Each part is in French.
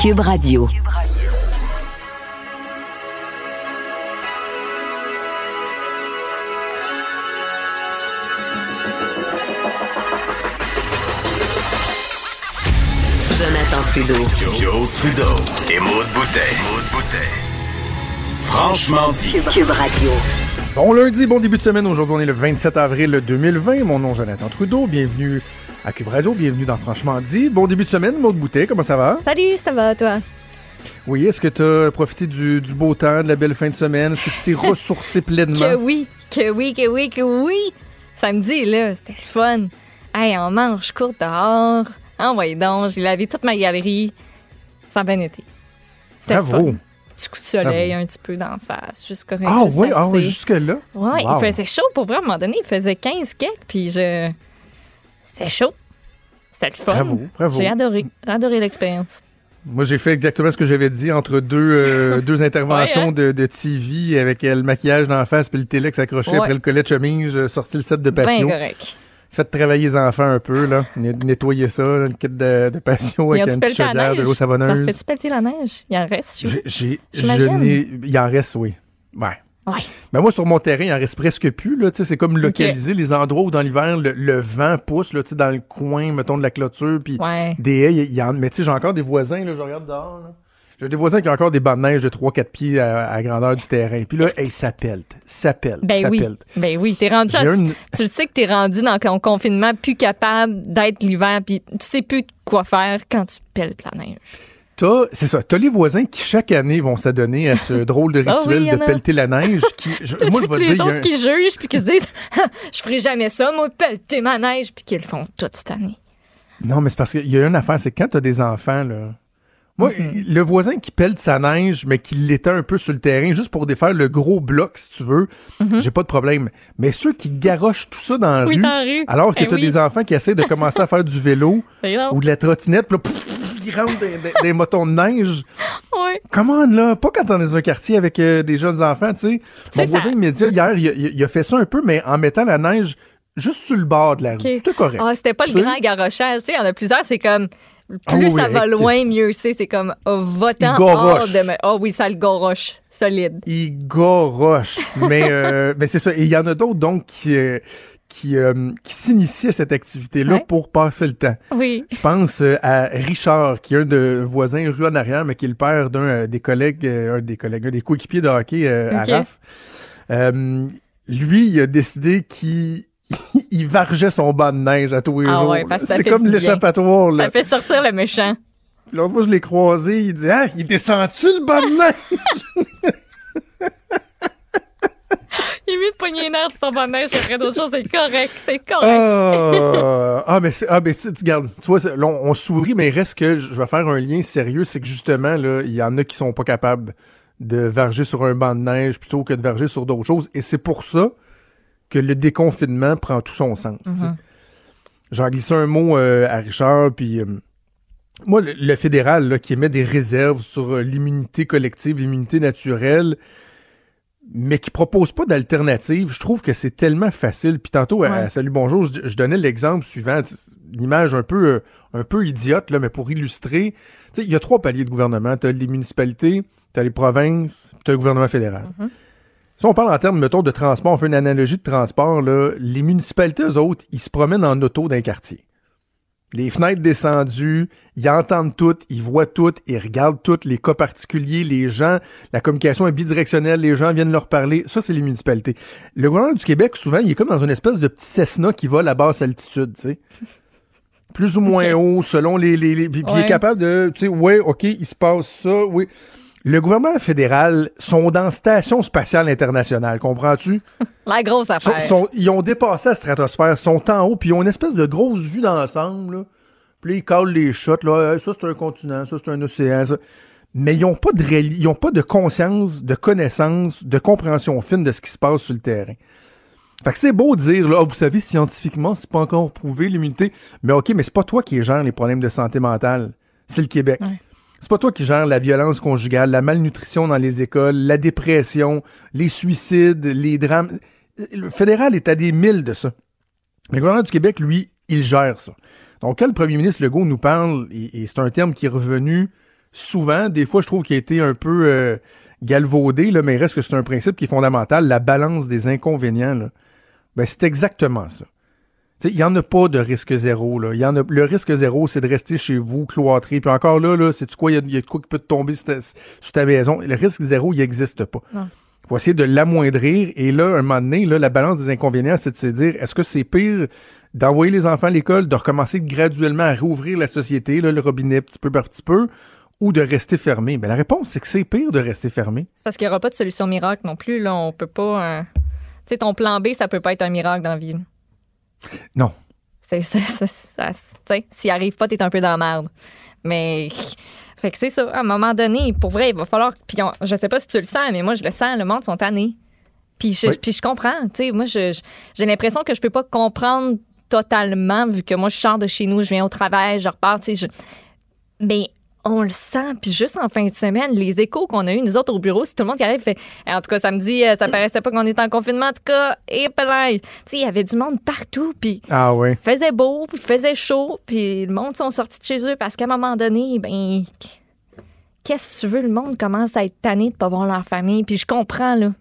Cube Radio. Jonathan Trudeau. Joe, Trudeau et Maude Boutet. Franchement dit. Cube Radio. Bon lundi, bon début de semaine. Aujourd'hui, on est le 27 avril 2020. Mon nom est Jonathan Trudeau. Bienvenue à Cube Radio. Bienvenue dans Franchement dit. Bon début de semaine, Maude Boutet. Comment ça va? Salut, ça va, toi? Oui, est-ce que tu as profité du, du beau temps, de la belle fin de semaine? Est-ce que tu t'es ressourcé pleinement? Que oui, que oui, que oui, que oui. Samedi, là, c'était le fun. Hey, on mange court dehors. Ah, ouais, donc, j'ai lavé toute ma galerie. Ça a bien été. C'était le Bravo. fun. Petit coup de soleil, un petit peu d'en face, jusqu'à Ah oui, ah oui, jusque-là? Ouais, Wow. il faisait chaud pour vrai. À un moment donné, il faisait 15 quelques, puis je. C'était chaud. C'était le fun. Bravo, bravo. J'ai adoré, adoré l'expérience. Moi, j'ai fait exactement ce que j'avais dit entre deux, euh, deux interventions Ouais, hein? de, de TV avec euh, le maquillage d'en face puis le téléx accroché Ouais. après le collet de chemise, j'ai sorti le set de patio. correct. Faites travailler les enfants un peu, là. Net- Nettoyer ça, là, le kit de, de patio avec une petite la chaudière, de l'eau savonneuse. Fais-tu pelleter la neige? Il en reste, je J'imagine. n'ai, il en reste, oui. Ouais. Ouais. Mais moi, sur mon terrain, il en reste presque plus, là. C'est comme localiser les endroits où, dans l'hiver, le, le vent pousse, là, dans le coin, mettons, de la clôture, puis Ouais. des haies, il y en, mais tu sais, j'ai encore des voisins, là, je regarde dehors, là. J'ai des voisins qui ont encore des bandes de neige de 3-4 pieds à, grandeur du terrain. Puis là, hey, ça pelte, ça pelte, Ben ça oui. pelte. Ben oui, t'es rendu. À- une- Tu le sais que t'es rendu dans ton confinement plus capable d'être l'hiver, puis tu sais plus quoi faire quand tu pelletes la neige. T'as, c'est ça, t'as les voisins qui, chaque année, vont s'adonner à ce drôle de Ah rituel de a. pelleter la neige. Qui, je- moi, je vais les dire, autres un- qui jugent puis qui se disent je ferai jamais ça, moi pelleter ma neige puis qu'ils le font toute cette année. Non, mais c'est parce qu'il y a une affaire, c'est quand t'as des enfants, là. Moi, le voisin qui pèle sa neige, mais qui l'étend un peu sur le terrain, juste pour défaire le gros bloc, si tu veux, j'ai pas de problème. Mais ceux qui garochent tout ça dans la. Oui, rue, dans la rue. alors que Eh t'as oui. des enfants qui essaient de commencer à faire du vélo Ben ou de la trottinette, puis là, pff, rentrent des, des- des motons de neige. Ouais. Comment là? Pas quand on est dans un quartier avec euh, des jeunes enfants, tu sais. Mon voisin immédiat, hier, il a, il a- il a fait ça un peu, mais en mettant la neige juste sur le bord de la rue. C'était correct. Ah, c'était pas le grand garochage, tu sais, il y en a plusieurs, c'est comme plus Ah oui, ça va loin, mieux c'est, c'est comme oh, votant hors de me- Oh oui, ça le goroche solide. il goroche. mais euh, mais c'est ça. Et il y en a d'autres donc qui euh, qui, euh, qui s'initient à cette activité-là Ouais. pour passer le temps. Oui. Je pense euh, à Richard, qui est un de voisins rue en arrière, mais qui est le père d'un euh, des collègues, euh, un des collègues, un des coéquipiers de hockey euh, à RAF. Euh, lui, il a décidé qu'il il vargeait son banc de neige à tous les Ah jours. ouais, c'est comme l'échappatoire. Ça fait sortir le méchant. L'autre fois, je l'ai croisé, il dit Ah, il descend-tu le banc de neige? Il est mieux de pogner les nerfs sur ton banc de neige après d'autres choses, c'est correct, c'est correct. Ah, ah, mais c'est, ah, mais tu gardes, tu vois, là, on, on sourit, mais il reste que je vais faire un lien sérieux, c'est que justement, là, il y en a qui sont pas capables de varger sur un banc de neige plutôt que de varger sur d'autres choses. Et c'est pour ça que le déconfinement prend tout son sens. tu sais. J'en un mot euh, à Richard, puis euh, moi, le, le fédéral là, qui émet des réserves sur euh, l'immunité collective, l'immunité naturelle, mais qui propose pas d'alternative, je trouve que c'est tellement facile. Puis tantôt, à- Ouais. à Salut Bonjour, je, je donnais l'exemple suivant, tu sais, une image un peu, euh, un peu idiote, là, mais pour illustrer. Il y a trois paliers de gouvernement. Tu as les municipalités, tu as les provinces, tu as le gouvernement fédéral. Si on parle en termes, mettons, de transport, on fait une analogie de transport, là, les municipalités, eux autres, ils se promènent en auto d'un quartier. Les fenêtres descendues, ils entendent tout, ils voient tout, ils regardent tout, les cas particuliers, les gens, la communication est bidirectionnelle, les gens viennent leur parler. Ça, c'est les municipalités. Le gouvernement du Québec, souvent, il est comme dans une espèce de petit Cessna qui vole à basse altitude, tu sais. Plus ou moins haut, selon les... les, les- puis, il est capable de, tu sais, ouais, OK, il se passe ça, oui. Le gouvernement fédéral sont dans Station spatiale internationale, comprends-tu? La grosse affaire. sont- ils ont dépassé la stratosphère, sont en haut, puis ils ont une espèce de grosse vue d'ensemble. Puis là, ils calent les shots, là, Hey, ça c'est un continent, ça c'est un océan, ça. Mais ils n'ont pas de ils ont pas de conscience, de connaissance, de compréhension fine de ce qui se passe sur le terrain. Fait que c'est beau de dire, là, Ah, vous savez, scientifiquement, c'est pas encore prouvé l'immunité. Mais OK, mais c'est pas toi qui gère les problèmes de santé mentale. C'est le Québec. Ouais. C'est pas toi qui gère la violence conjugale, la malnutrition dans les écoles, la dépression, les suicides, les drames. Le fédéral est à des milles de ça. Le gouvernement du Québec, lui, il gère ça. Donc, quand le premier ministre Legault nous parle, et, et c'est un terme qui est revenu souvent, des fois, je trouve qu'il a été un peu euh, galvaudé, là, mais il reste que c'est un principe qui est fondamental, la balance des inconvénients. Là. Ben, c'est exactement ça. Il n'y en a pas de risque zéro. Là. Il Y en a, le risque zéro, c'est de rester chez vous, cloîtré. Puis encore là, là c'est quoi? Il y, y a quoi qui peut te tomber sur ta, sur ta maison? Le risque zéro, il n'existe pas. Non. Il faut essayer de l'amoindrir. Et là, un moment donné, là, la balance des inconvénients, c'est de se dire, est-ce que c'est pire d'envoyer les enfants à l'école, de recommencer graduellement à rouvrir la société, là, le robinet petit peu par petit peu, ou de rester fermé? Ben, la réponse, c'est que c'est pire de rester fermé. C'est parce qu'il n'y aura pas de solution miracle non plus. Là, on peut pas. euh, Tu sais, ton plan B, ça peut pas être un miracle dans la vie. Non. C'est ça. ça, ça- s'il arrive pas, t'es un peu dans la merde. Mais. Fait que c'est ça. À un moment donné, pour vrai, il va falloir. Puis on- je sais pas si tu le sens, mais moi, je le sens. Le monde sont tannés. Puis je, Oui. puis je comprends. Tu sais, moi, je- je- j'ai l'impression que je peux pas comprendre totalement, vu que moi, je sors de chez nous, je viens au travail, je repars. Tu sais, je- mais on le sent. Puis juste en fin de semaine, les échos qu'on a eu, nous autres au bureau, c'est tout le monde qui arrive fait Eh, En tout cas, samedi, euh, ça paraissait pas qu'on était en confinement. En tout cas, et plein. Tu sais, il y avait du monde partout. Puis Ah il faisait beau, puis il faisait chaud. Puis le monde sont sortis de chez eux parce qu'à un moment donné, ben. Qu'est-ce que tu veux? Le monde commence à être tanné de pas voir leur famille. Puis je comprends, là.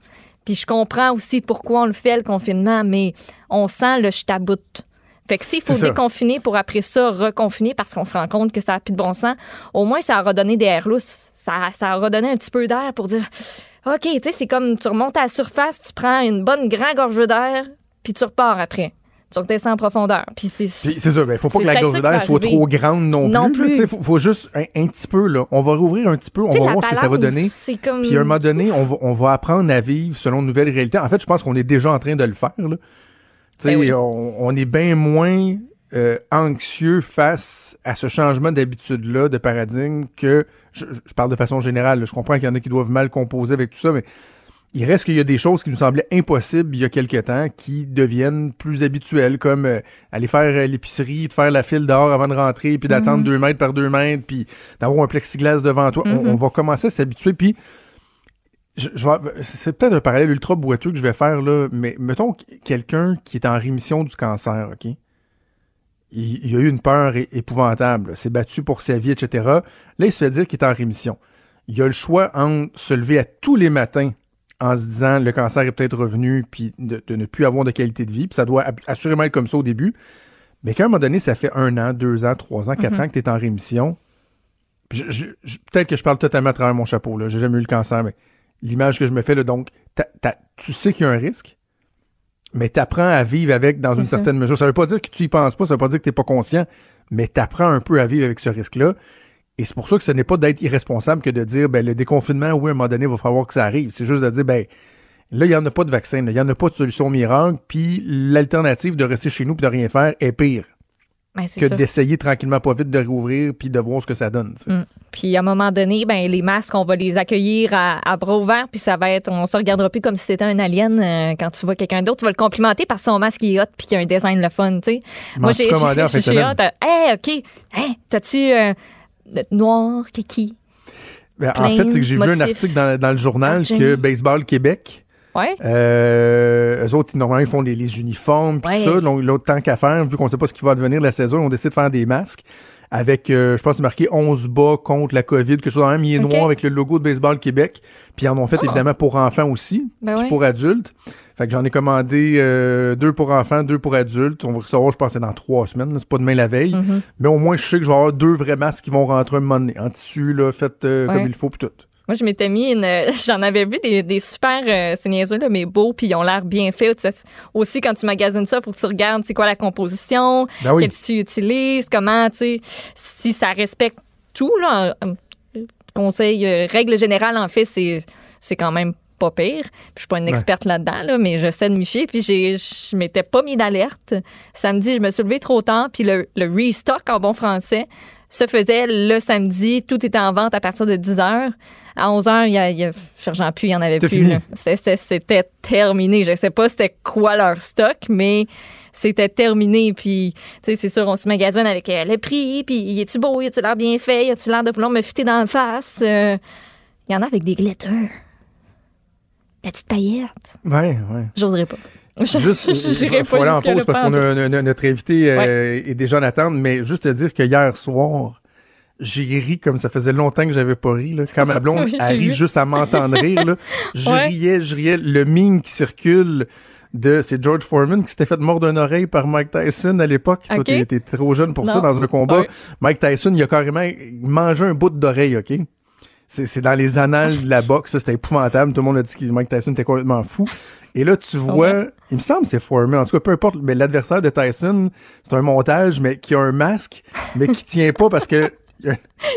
Puis je comprends aussi pourquoi on le fait, le confinement, mais on sent le je taboute. Fait que s'il faut déconfiner pour après ça reconfiner parce qu'on se rend compte que ça n'a plus de bon sens, au moins ça aura donné des airs lousses. Ça, ça aura donné un petit peu d'air pour dire OK, tu sais, c'est comme tu remontes à la surface, tu prends une bonne grande gorgée d'air, puis tu repars après. Tu redescends en profondeur. Puis c'est. Ça, ben, faut pas que la gorge d'air soit trop grande non, Non plus. plus. Faut, faut juste un, un petit peu, là. On va rouvrir un petit peu, on va voir ce que ça va donner. C'est comme. Puis à un moment donné, on va, on va apprendre à vivre selon une nouvelle réalité. En fait, je pense qu'on est déjà en train de le faire. Là. Ben oui. on, on est bien moins euh, anxieux face à ce changement d'habitude-là, de paradigme, que je, je parle de façon générale. Je comprends qu'il y en a qui doivent mal composer avec tout ça, mais il reste qu'il y a des choses qui nous semblaient impossibles il y a quelque temps qui deviennent plus habituelles, comme euh, aller faire euh, l'épicerie, de faire la file dehors avant de rentrer, puis d'attendre deux mètres par deux mètres, puis d'avoir un plexiglas devant toi. On- on, va commencer à s'habituer, puis je- je vais- c'est peut-être un parallèle ultra boiteux que je vais faire, là, mais mettons que quelqu'un qui est en rémission du cancer, OK? Il, il a eu une peur épouvantable, s'est battu pour sa vie, etc. Là, il se fait dire qu'il est en rémission. Il a le choix entre se lever à tous les matins en se disant le cancer est peut-être revenu, puis de, de ne plus avoir de qualité de vie, puis ça doit assurément être comme ça au début. Mais qu'à un moment donné, ça fait un an, deux ans, trois ans, quatre ans que tu es en rémission. Peut-être que je parle totalement à travers mon chapeau, là. J'ai jamais eu le cancer, mais l'image que je me fais, là, donc, tu sais qu'il y a un risque, mais tu apprends à vivre avec dans une ça. certaine mesure. Ça veut pas dire que tu y penses pas, ça veut pas dire que tu pas conscient, mais tu apprends un peu à vivre avec ce risque-là. Et c'est pour ça que ce n'est pas d'être irresponsable que de dire, ben, le déconfinement, oui, à un moment donné, il va falloir que ça arrive. C'est juste de dire, ben, là, il n'y en a pas de vaccin, il n'y en a pas de solution miracle, puis l'alternative de rester chez nous et de rien faire est pire Ben, que d'essayer tranquillement pas vite de rouvrir puis de voir ce que ça donne. Mm. Puis à un moment donné, ben les masques, on va les accueillir à, à bras ouverts, puis ça va être, on se regardera plus comme si c'était un alien. euh, quand tu vois quelqu'un d'autre, tu vas le complimenter parce que son masque il est hot puis qu'il a un design le fun, tu sais. De j'ai hâte. à- Hey, ok. Hey, t'as-tu euh, noir, kiki? Ben, en fait, c'est que j'ai vu un article dans, dans le journal Argent. que Baseball Québec, Ouais. euh, eux autres, ils, normalement, ils font les, les uniformes puis Ouais. tout ça. Donc, l'autre tant qu'à faire, vu qu'on sait pas ce qui va devenir de la saison, on décide de faire des masques avec, euh, je pense, c'est marqué 11 bas contre la COVID, quelque chose dans même. Il est noir avec le logo de Baseball Québec. Puis ils en ont fait, Ah. évidemment, pour enfants aussi, Ben puis ouais. pour adultes. Fait que j'en ai commandé euh, deux pour enfants, deux pour adultes. On va recevoir, je pense, c'est dans trois semaines. C'est pas demain la veille. Mhm. Mais au moins, je sais que je vais avoir deux vrais masques qui vont rentrer un moment donné, en tissu, là, fait euh, Ouais. comme il faut, puis tout. Moi, je m'étais mis une. J'en avais vu des, des super. euh, c'est niaiseux, là, mais beaux, puis ils ont l'air bien faits. Aussi, quand tu magasines ça, il faut que tu regardes c'est quoi la composition, Ben oui. quel tu utilises, comment, tu sais, si ça respecte tout, là. Conseil, euh, règle générale, en fait, c'est, c'est quand même pas pire. Puis je suis pas une experte là-dedans, là, mais je sais de m'y fier. Puis j'ai- je m'étais pas mis d'alerte. Samedi, je me suis levée trop tard. Puis le, le restock, en bon français, se faisait le samedi. Tout était en vente à partir de 10 h. À 11 h, il y a, il y a Sergent Puy, il n'y en avait plus. C'était- terminé. Je sais pas c'était quoi leur stock, mais c'était terminé. Puis, tu sais, c'est sûr, on se magasine avec euh, le prix. Puis, y est-tu beau? Y a-tu l'air bien fait? Y a-tu l'air de vouloir me fitter dans la face? Euh, Il y en a avec des glitters. La petite paillette. Ouais, ouais. J'oserais pas. Juste, faut aller en pause parce qu'on a, no- no- notre invité euh, est déjà en attente, mais juste te dire que hier soir, j'ai ri comme ça faisait longtemps que j'avais pas ri. Là. Quand ma blonde Oui, a ri juste à m'entendre rire, là, je Ouais. riais, je riais. Le meme qui circule de c'est George Foreman qui s'était fait mordre d'une oreille par Mike Tyson à l'époque. Toi, Ok. t'es t'es trop jeune pour ça dans un combat. Ouais. Mike Tyson, il a carrément mangé un bout d'oreille, OK? C'est c'est dans les annales de la boxe, ça, c'était épouvantable. Tout le monde a dit que Mike Tyson était complètement fou. Et là, tu vois, il me semble que c'est Foreman. En tout cas, peu importe, mais l'adversaire de Tyson, c'est un montage, mais qui a un masque, mais qui tient pas parce que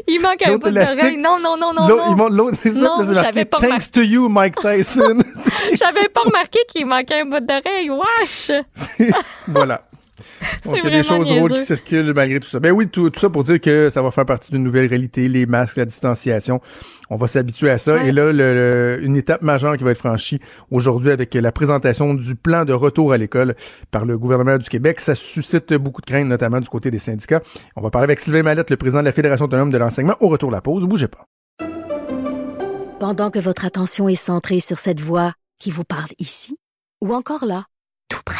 il manque un bout d'oreille. Non, non, non, non, il non. montre l'autre, c'est ça, Non, j'avais pas Thanks to you, Mike Tyson. J'avais pas remarqué qu'il manquait un bout d'oreille. Wesh! voilà. Donc, il y a des choses drôles qui circulent malgré tout ça. Ben oui, tout, tout ça pour dire que ça va faire partie d'une nouvelle réalité, les masques, la distanciation. On va s'habituer à ça. Ouais. Et là, le- le- une étape majeure qui va être franchie aujourd'hui avec la présentation du plan de retour à l'école par le gouvernement du Québec. Ça suscite beaucoup de craintes, notamment du côté des syndicats. On va parler avec Sylvain Mallette, le président de la Fédération autonome de l'enseignement, au retour de la pause. Bougez pas. Pendant que votre attention est centrée sur cette voix qui vous parle ici, ou encore là, tout près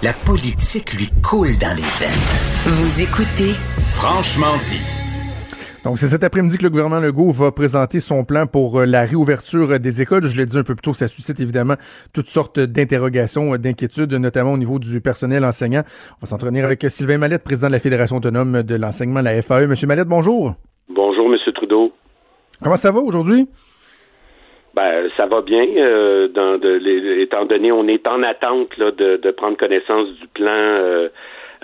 La politique lui coule dans les veines. Vous écoutez Franchement dit. Donc, c'est cet après-midi que le gouvernement Legault va présenter son plan pour euh, la réouverture euh, des écoles. Je l'ai dit un peu plus tôt, ça suscite évidemment toutes sortes d'interrogations, euh, d'inquiétudes, notamment au niveau du personnel enseignant. On va s'entretenir avec Sylvain Mallette, président de la Fédération autonome de l'enseignement, la FAE. Monsieur Mallette, bonjour. Bonjour, Monsieur Trudeau. Comment ça va aujourd'hui? Ben, ça va bien, euh, dans de, les- étant donné on est en attente là, de, de prendre connaissance du plan euh,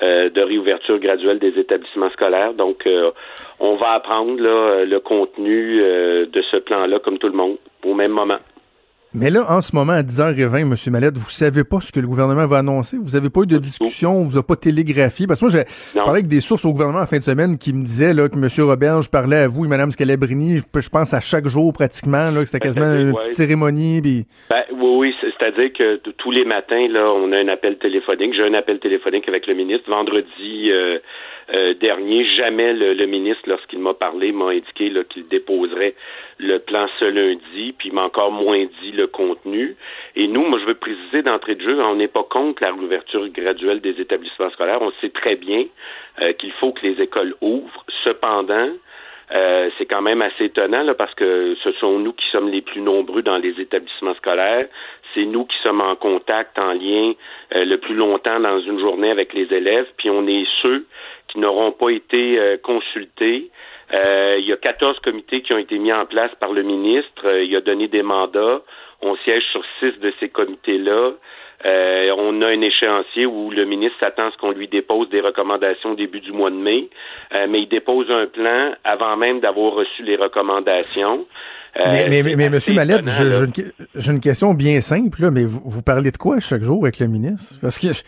euh, de réouverture graduelle des établissements scolaires. Donc, euh, on va apprendre là, le contenu euh, de ce plan-là, comme tout le monde, au même moment. Mais là, en ce moment, à 10h20, Monsieur Mallette, vous savez pas ce que le gouvernement va annoncer? Vous avez pas eu de discussion? On vous a pas télégraphié? Parce que moi, j'ai je parlais avec des sources au gouvernement en fin de semaine qui me disaient là, que M. Roberge parlait à vous et Mme Scalabrini, je je pense à chaque jour pratiquement, là, que c'était quasiment une ouais. petite cérémonie. Ben, oui, oui, c'est- c'est-à-dire que tous les matins, là, on a un appel téléphonique. J'ai un appel téléphonique avec le ministre. Vendredi euh, euh, dernier, jamais le, le ministre, lorsqu'il m'a parlé, m'a indiqué qu'il déposerait le plan ce lundi, puis m'a encore moins dit le contenu. Et nous, moi, je veux préciser d'entrée de jeu, on n'est pas contre la réouverture graduelle des établissements scolaires. On sait très bien euh, qu'il faut que les écoles ouvrent. Cependant, euh, c'est quand même assez étonnant là, parce que ce sont nous qui sommes les plus nombreux dans les établissements scolaires. C'est nous qui sommes en contact, en lien euh, le plus longtemps dans une journée avec les élèves. Puis on est ceux n'auront pas été euh, consultés. Euh, il y a 14 comités qui ont été mis en place par le ministre. Euh, il a donné des mandats. On siège sur six de ces comités-là. On a un échéancier où le ministre s'attend à ce qu'on lui dépose des recommandations au début du mois de mai, mais il dépose un plan avant même d'avoir reçu les recommandations. Euh, Mais, mais, mais, mais, Monsieur Mallette, j'ai une, question bien simple, là, mais vous, vous parlez de quoi chaque jour avec le ministre? Parce que je-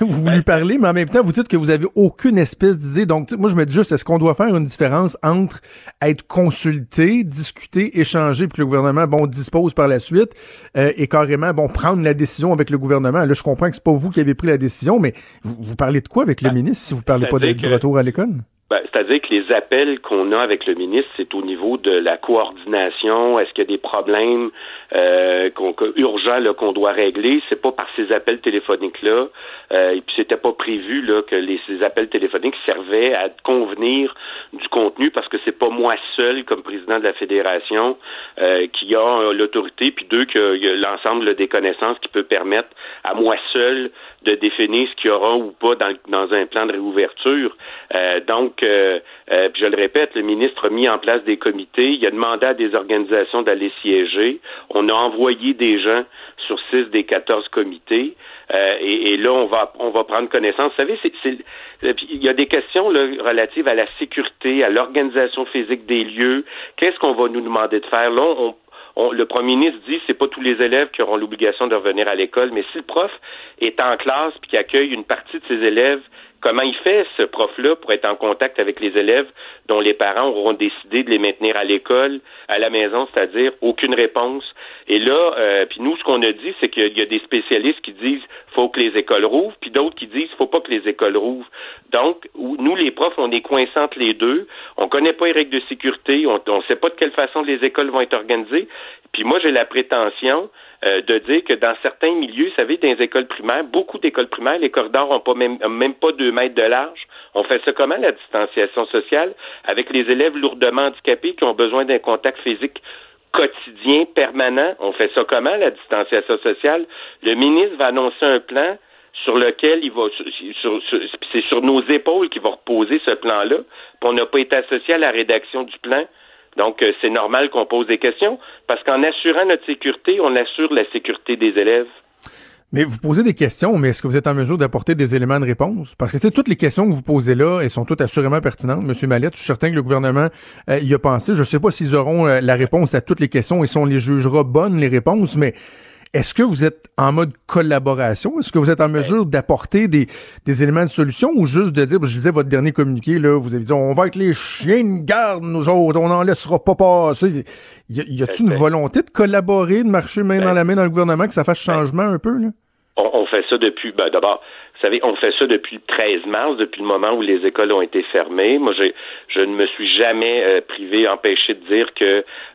vous Ben, lui parlez, mais en même temps, vous dites que vous avez aucune espèce d'idée. Donc, moi, je me dis juste, est-ce qu'on doit faire une différence entre être consulté, discuter, échanger, puis que le gouvernement, bon, dispose par la suite, euh, et carrément, bon, prendre la décision avec le gouvernement? Là, je comprends que c'est pas vous qui avez pris la décision, mais vous, vous parlez de quoi avec le Ben, ministre si vous parlez pas de- du retour à l'école? Ben, C'est-à-dire que les appels qu'on a avec le ministre, c'est au niveau de la coordination. Est-ce qu'il y a des problèmes euh, que- urgents qu'on doit régler? C'est pas par ces appels téléphoniques là. Euh, et puis c'était pas prévu là que les, ces appels téléphoniques servaient à convenir du contenu parce que c'est pas moi seul comme président de la fédération euh, qui a l'autorité, puis deux a l'ensemble des connaissances qui peut permettre à moi seul de définir ce qu'il y aura ou pas dans, dans un plan de réouverture. Euh, donc, euh, euh, je le répète, le ministre a mis en place des comités, il a demandé à des organisations d'aller siéger. On a envoyé des gens sur six des 14 comités. Euh, et, et là, on va on va prendre connaissance. Vous savez, c'est, euh, il y a des questions là, relatives à la sécurité, à l'organisation physique des lieux. Qu'est-ce qu'on va nous demander de faire? Là, on, le premier ministre dit c'est pas tous les élèves qui auront l'obligation de revenir à l'école, mais si le prof est en classe puis qui accueille une partie de ses élèves, comment il fait ce prof-là pour être en contact avec les élèves dont les parents auront décidé de les maintenir à l'école, à la maison, c'est-à-dire aucune réponse? Et là, euh, puis nous, ce qu'on a dit, c'est qu'il y a des spécialistes qui disent faut que les écoles rouvrent, puis d'autres qui disent faut pas que les écoles rouvrent. Donc, nous, les profs, on est coincés entre les deux. On connaît pas les règles de sécurité, on ne sait pas de quelle façon les écoles vont être organisées. Puis moi, j'ai la prétention euh, de dire que dans certains milieux, vous savez, dans les écoles primaires, beaucoup d'écoles primaires, les corridors ont pas même, même pas deux mètres de large. On fait ça comment, la distanciation sociale, avec les élèves lourdement handicapés qui ont besoin d'un contact physique quotidien, permanent? On fait ça comment, la distanciation sociale? Le ministre va annoncer un plan sur lequel il va, sur- sur- c'est sur nos épaules qu'il va reposer ce plan-là. On n'a pas été associé à la rédaction du plan. Donc, euh, c'est normal qu'on pose des questions, parce qu'en assurant notre sécurité, on assure la sécurité des élèves. Mais vous posez des questions, mais est-ce que vous êtes en mesure d'apporter des éléments de réponse? Parce que tu toutes les questions que vous posez là, elles sont toutes assurément pertinentes. Monsieur Mallette, je suis certain que le gouvernement euh, y a pensé. Je ne sais pas s'ils auront euh, la réponse à toutes les questions et si on les jugera bonnes, les réponses, mais est-ce que vous êtes en mode collaboration? Est-ce que vous êtes en mesure d'apporter des, des éléments de solution ou juste de dire, je disais votre dernier communiqué, là, vous avez dit, on va avec les chiens de garde, nous autres, on n'en laissera pas passer. Y, a-t-il une volonté de collaborer, de marcher main dans la main dans le gouvernement, que ça fasse changement un peu, là? On, on fait ça depuis, ben, d'abord, vous savez, on fait ça depuis le 13 mars, depuis le moment où les écoles ont été fermées. Moi, je ne me suis jamais euh, privé, empêché de dire que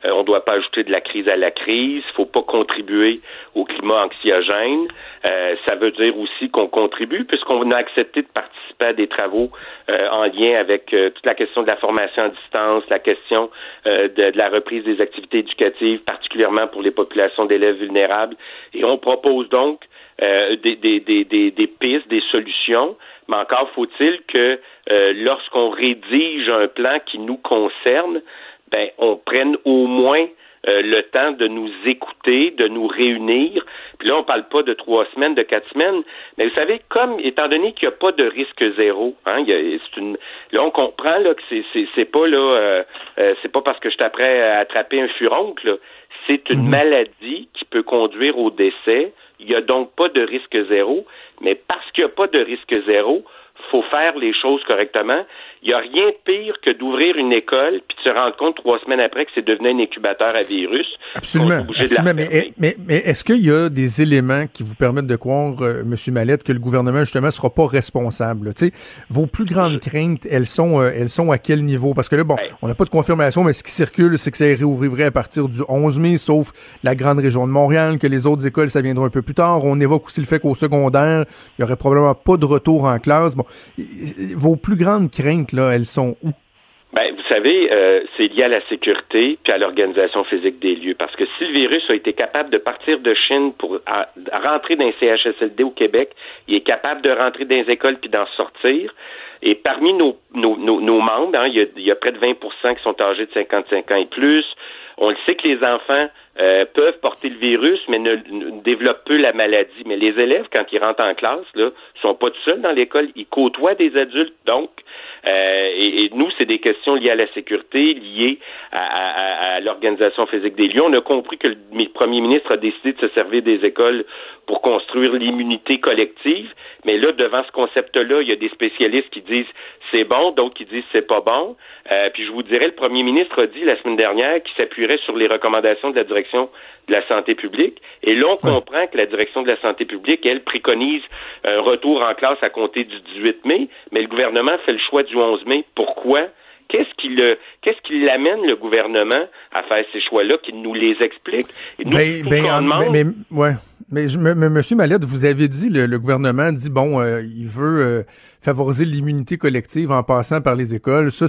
euh, on ne doit pas ajouter de la crise à la crise. Il faut pas contribuer au climat anxiogène. Euh, ça veut dire aussi qu'on contribue, puisqu'on a accepté de participer à des travaux euh, en lien avec euh, toute la question de la formation à distance, la question de, de la reprise des activités éducatives, particulièrement pour les populations d'élèves vulnérables. Et on propose donc euh, des, des, des, des, des pistes, des solutions, mais encore faut-il que euh, lorsqu'on rédige un plan qui nous concerne, ben, on prenne au moins euh, le temps de nous écouter, de nous réunir. Puis là, on parle pas de trois semaines, de quatre semaines, mais vous savez, comme étant donné qu'il n'y a pas de risque zéro, hein, il y a- c'est une, là on comprend là que c'est c'est pas là, euh, euh, c'est pas parce que je prêt à attraper un furoncle, c'est une maladie qui peut conduire au décès. Il n'y a donc pas de risque zéro, mais parce qu'il n'y a pas de risque zéro, faut faire les choses correctement. Il n'y a rien de pire que d'ouvrir une école puis de se rendre compte trois semaines après que c'est devenu un incubateur à virus. Absolument. Mais, fermer. mais, mais est-ce qu'il y a des éléments qui vous permettent de croire, euh, M. Mallette, que le gouvernement, justement, sera pas responsable? là? Tu sais, vos plus grandes craintes, elles sont, euh, elles sont à quel niveau? Parce que là, bon, Ouais. on n'a pas de confirmation, mais ce qui circule, c'est que ça réouvrirait à partir du 11 mai, sauf la grande région de Montréal, que les autres écoles, ça viendra un peu plus tard. On évoque aussi le fait qu'au secondaire, il y aurait probablement pas de retour en classe. Bon, vos plus grandes craintes, là, elles sont où? Ben, vous savez, euh, c'est lié à la sécurité puis à l'organisation physique des lieux. Parce que si le virus a été capable de partir de Chine pour rentrer dans les CHSLD au Québec, il est capable de rentrer dans les écoles puis d'en sortir. Et parmi nos, nos, nos, membres, hein, il, y a, près de 20% qui sont âgés de 55 ans et plus. On le sait que les enfants euh, peuvent porter le virus, mais ne, ne développent peu la maladie. Mais les élèves, quand ils rentrent en classe, là, sont pas tout seuls dans l'école. Ils côtoient des adultes, donc. Euh, et, et nous, c'est des questions liées à la sécurité, liées à, à- à- l'organisation physique des lieux. On a compris que le mi- premier ministre a décidé de se servir des écoles pour construire l'immunité collective. Mais là, devant ce concept-là, il y a des spécialistes qui disent c'est bon, d'autres qui disent c'est pas bon. Euh, puis je vous dirais, le premier ministre a dit la semaine dernière qu'il s'appuierait sur les recommandations de la direction de la santé publique. Et là, on comprend que la direction de la santé publique, elle, préconise un retour en classe à compter du 18 mai, mais le gouvernement fait le choix du du 11 mai. Pourquoi? Qu'est-ce qui le, qu'est-ce qui l'amène le gouvernement à faire ces choix-là, qu'il nous les explique? Et nous, Ben, ben, ce qu'on en- demande- mais, mais- ouais. Mais, je- mais- Monsieur Mallette, vous avez dit, le, le gouvernement dit, bon, euh, il veut euh, favoriser l'immunité collective en passant par les écoles. Ça,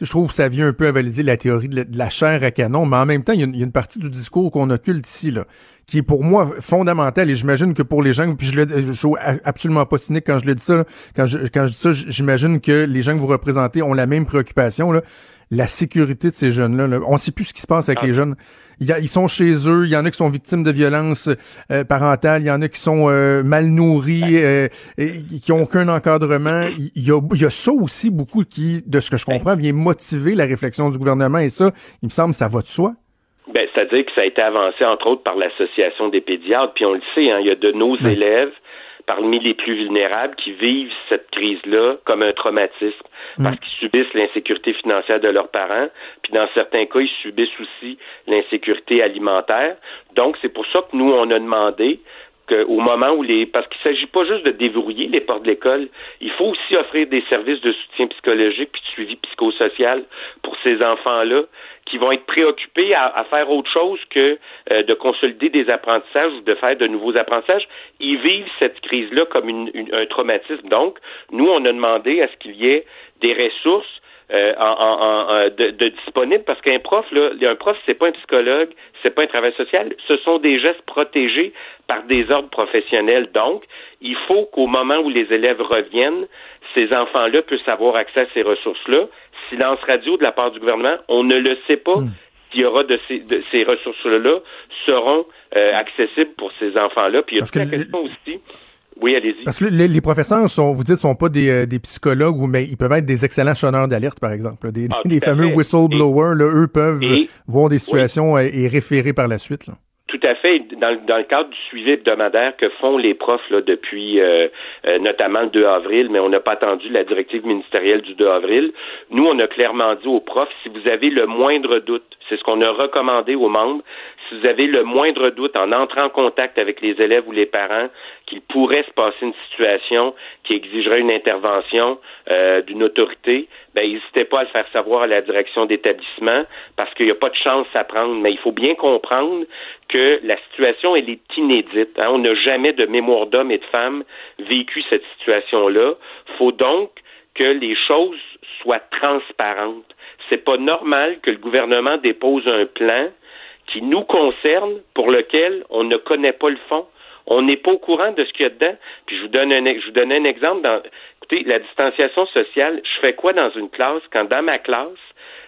je trouve que ça vient un peu avaliser la théorie de la, de la chair à canon, mais en même temps, il y a une, il y a une partie du discours qu'on occulte ici, là, qui est pour moi fondamentale, et j'imagine que pour les gens, puis je le je suis absolument pas cynique quand je le dis ça, là. quand je, quand je dis ça, j'imagine que les gens que vous représentez ont la même préoccupation, là, la sécurité de ces jeunes-là. Là. On sait plus ce qui se passe avec Ah. les jeunes. Y a- ils sont chez eux, il y en a qui sont victimes de violences euh, parentales, il y en a qui sont euh, mal nourris, euh, et qui ont aucun encadrement. Il y, y a ça aussi beaucoup qui, de ce que je comprends, vient motiver la réflexion du gouvernement et ça, il me semble, ça va de soi. Ben, c'est-à-dire que ça a été avancé, entre autres, par l'Association des pédiatres, puis on le sait, hein, il y a de nos élèves parmi les plus vulnérables qui vivent cette crise-là comme un traumatisme parce qu'ils subissent l'insécurité financière de leurs parents, puis dans certains cas, ils subissent aussi l'insécurité alimentaire. Donc, c'est pour ça que nous, on a demandé qu'au moment où les... Parce qu'il ne s'agit pas juste de déverrouiller les portes de l'école, il faut aussi offrir des services de soutien psychologique puis de suivi psychosocial pour ces enfants-là qui vont être préoccupés à, à faire autre chose que euh, de consolider des apprentissages ou de faire de nouveaux apprentissages. Ils vivent cette crise-là comme une, une- un traumatisme. Donc, nous, on a demandé à ce qu'il y ait des ressources euh, en, en- en- de, de disponibles parce qu'un prof, là, un prof, c'est pas un psychologue, c'est pas un travail social, ce sont des gestes protégés par des ordres professionnels. Donc, il faut qu'au moment où les élèves reviennent, ces enfants-là puissent avoir accès à ces ressources-là. Silence radio de la part du gouvernement, on ne le sait pas. qu'il y aura de ces, de ces ressources-là seront euh, accessibles pour ces enfants-là. Puis il y a Parce toute la que le- question aussi. Oui, allez-y. Parce que les, les professeurs sont, vous dites, sont pas des, euh, des psychologues, mais ils peuvent être des excellents sonneurs d'alerte, par exemple. Des, Ah, des fameux whistleblowers, là, eux peuvent Et- voir des situations euh, et référer par la suite. Là. Tout à fait. Dans, le- cadre du suivi hebdomadaire que font les profs là, depuis euh, euh, notamment le 2 avril, mais on n'a pas attendu la directive ministérielle du 2 avril, nous, on a clairement dit aux profs, si vous avez le moindre doute, c'est ce qu'on a recommandé aux membres, si vous avez le moindre doute en entrant en contact avec les élèves ou les parents qu'il pourrait se passer une situation qui exigerait une intervention euh, d'une autorité, ben n'hésitez pas à le faire savoir à la direction d'établissement parce qu'il n'y a pas de chance à prendre. Mais il faut bien comprendre que la situation elle est inédite. hein. On n'a jamais de mémoire d'hommes et de femmes vécu cette situation-là. faut donc que les choses soient transparentes. C'est pas normal que le gouvernement dépose un plan qui nous concerne, pour lequel on ne connaît pas le fond. On n'est pas au courant de ce qu'il y a dedans. Puis je vous donne un, je vous donne un exemple. Écoutez, la distanciation sociale, je fais quoi dans une classe quand dans ma classe,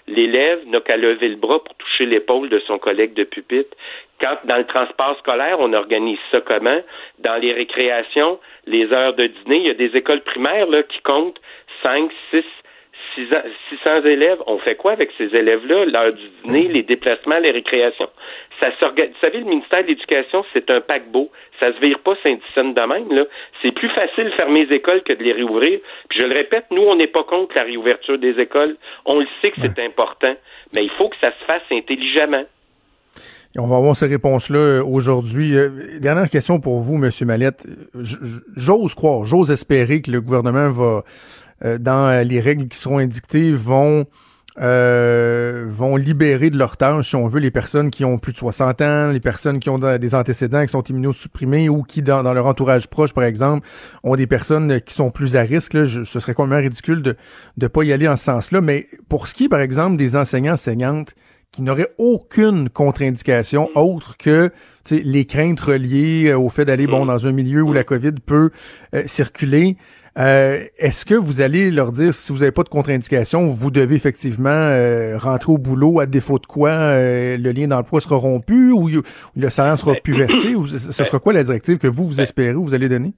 l'élève n'a qu'à lever le bras pour toucher l'épaule de son collègue de pupitre. Quand dans le transport scolaire, on organise ça comment? Dans les récréations, les heures de dîner, il y a des écoles primaires là, qui comptent 5, 6, 600 élèves. On fait quoi avec ces élèves-là? L'heure du dîner, les déplacements, les récréations. Ça s'organise. Vous savez, le ministère de l'Éducation, c'est un paquebot. Ça se vire pas Saint-Dicenne de même, là. C'est plus facile de fermer les écoles que de les réouvrir. Puis je le répète, nous, on n'est pas contre la réouverture des écoles. On le sait que c'est important. Mais il faut que ça se fasse intelligemment. Et on va avoir ces réponses-là euh, aujourd'hui. Euh, dernière question pour vous, Monsieur Mallette. J'ose croire, j'ose espérer que le gouvernement va, dans euh, les règles qui seront indiquées, vont euh, vont libérer de leur tâche, si on veut, les personnes qui ont plus de 60 ans, les personnes qui ont des antécédents, qui sont immunosupprimés ou qui, dans, dans leur entourage proche, par exemple, ont des personnes euh, qui sont plus à risque. Là, Je- ce serait complètement ridicule de ne pas y aller en ce sens-là. Mais pour ce qui est, par exemple, des enseignants, enseignantes qui n'auraient aucune contre-indication autre que les craintes reliées euh, au fait d'aller bon dans un milieu où la COVID peut euh, circuler. Euh, Est-ce que vous allez leur dire si vous n'avez pas de contre-indication, vous devez effectivement euh, rentrer au boulot à défaut de quoi euh, le lien d'emploi sera rompu ou, le salaire sera plus versé? Ou ce sera quoi la directive que vous, vous espérez ou vous allez donner?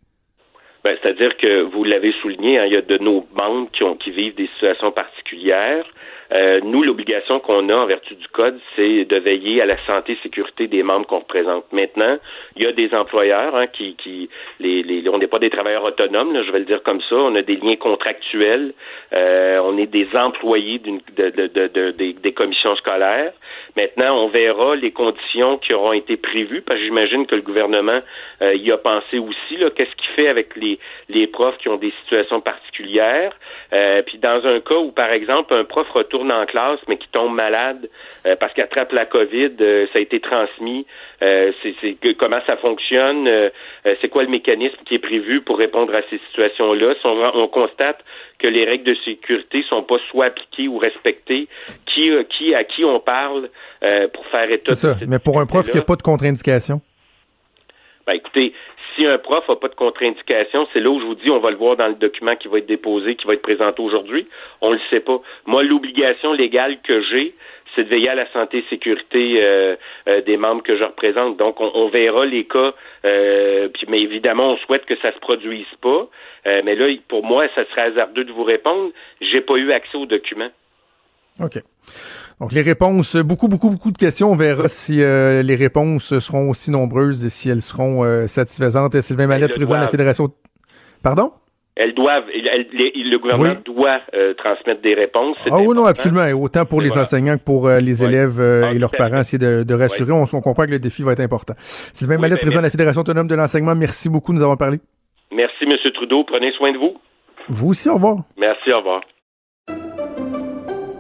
Ben, C'est-à-dire que vous l'avez souligné, hein, il y a de nos membres qui, ont, qui vivent des situations particulières. Euh, nous, l'obligation qu'on a en vertu du code, c'est de veiller à la santé et sécurité des membres qu'on représente. Maintenant, il y a des employeurs hein, qui, qui les, les, on n'est pas des travailleurs autonomes, là, je vais le dire comme ça. On a des liens contractuels. Euh, on est des employés d'une, de, de, de, de- des, commissions scolaires. Maintenant, on verra les conditions qui auront été prévues, parce que j'imagine que le gouvernement euh, y a pensé aussi. Là, qu'est-ce qu'il fait avec les, les, les profs qui ont des situations particulières. Euh, puis dans un cas où, par exemple, un prof retourne en classe mais qui tombe malade euh, parce qu'il attrape la COVID, euh, ça a été transmis. c'est, c'est comment ça fonctionne, c'est quoi le mécanisme qui est prévu pour répondre à ces situations-là? Si on, on constate que les règles de sécurité sont pas soit appliquées ou respectées, qui, qui à qui on parle pour faire état C'est ça. Mais pour un prof qui n'a pas de contre-indication? Ben, écoutez, si un prof n'a pas de contre-indication, c'est là où je vous dis, on va le voir dans le document qui va être déposé, qui va être présenté aujourd'hui. On le sait pas. Moi, l'obligation légale que j'ai, c'est de veiller à la santé et sécurité euh, euh, des membres que je représente. Donc, on, verra les cas, euh, puis, mais évidemment, on souhaite que ça se produise pas. mais là, pour moi, ça serait hasardeux de vous répondre. J'ai pas eu accès aux documents. OK. Donc les réponses, beaucoup, beaucoup, beaucoup de questions. On verra si euh, les réponses seront aussi nombreuses et si elles seront euh, satisfaisantes. Sylvain Mallette, président de la Fédération. Pardon? Elles doivent, le gouvernement doit euh, transmettre des réponses. Ah oui, non, absolument. autant pour les enseignants que pour les élèves ah, et leurs parents, essayer de, rassurer. On, comprend que le défi va être important. Sylvain Mallette, ben, président de la Fédération autonome de l'enseignement, merci beaucoup de nous avoir parlé. Merci, M. Trudeau. Prenez soin de vous. Vous aussi, au revoir. Merci, au revoir.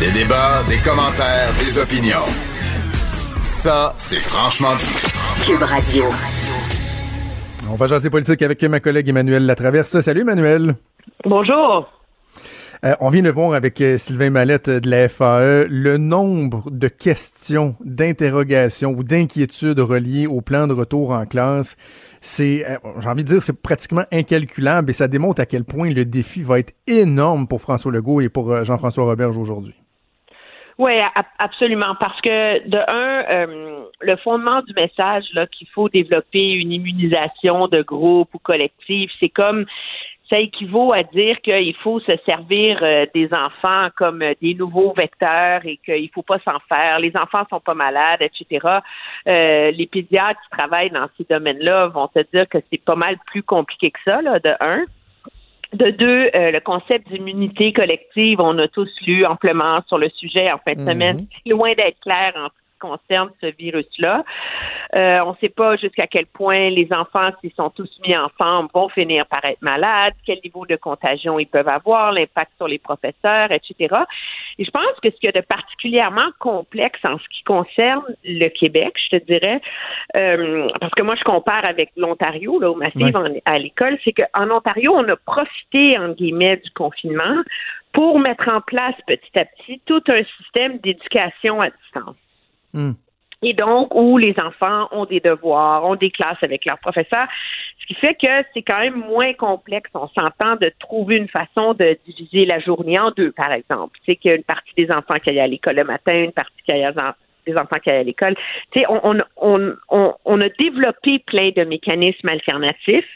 Des débats, des commentaires, des opinions. Ça, c'est franchement dit. Cube Radio. On va jaser politique avec ma collègue Emmanuel Latraverse. Salut Emmanuel. Bonjour. Euh, on vient de voir avec euh, Sylvain Mallette de la FAE le nombre de questions, d'interrogations ou d'inquiétudes reliées au plan de retour en classe. C'est, euh, j'ai envie de dire, c'est pratiquement incalculable et ça démontre à quel point le défi va être énorme pour François Legault et pour Jean-François Roberge aujourd'hui. Oui, absolument. Parce que de un, euh, le fondement du message là qu'il faut développer une immunisation de groupe ou collectif, c'est comme ça équivaut à dire qu'il faut se servir euh, des enfants comme des nouveaux vecteurs et qu'il faut pas s'en faire. Les enfants sont pas malades, etc. Euh, les pédiatres qui travaillent dans ces domaines-là vont te dire que c'est pas mal plus compliqué que ça, là, de un. De deux, euh, le concept d'immunité collective, on a tous lu amplement sur le sujet en fin de mhm. semaine, loin d'être clair en concerne ce virus-là. Euh, on ne sait pas jusqu'à quel point les enfants, s'ils sont tous mis ensemble, vont finir par être malades, quel niveau de contagion ils peuvent avoir, l'impact sur les professeurs, etc. Et je pense que ce qu'il y a de particulièrement complexe en ce qui concerne le Québec, je te dirais, euh, parce que moi je compare avec l'Ontario, là, au Massif à l'école, c'est qu'en Ontario, on a profité, en guillemets, du confinement pour mettre en place petit à petit tout un système d'éducation à distance. Hmm. Et donc, où les enfants ont des devoirs, ont des classes avec leurs professeurs, ce qui fait que c'est quand même moins complexe, on s'entend, de trouver une façon de diviser la journée en deux, par exemple. C'est qu'il y a une partie des enfants qui aillent à l'école le matin, une partie qui des enfants qui aillent à l'école. Tu sais, on, a développé plein de mécanismes alternatifs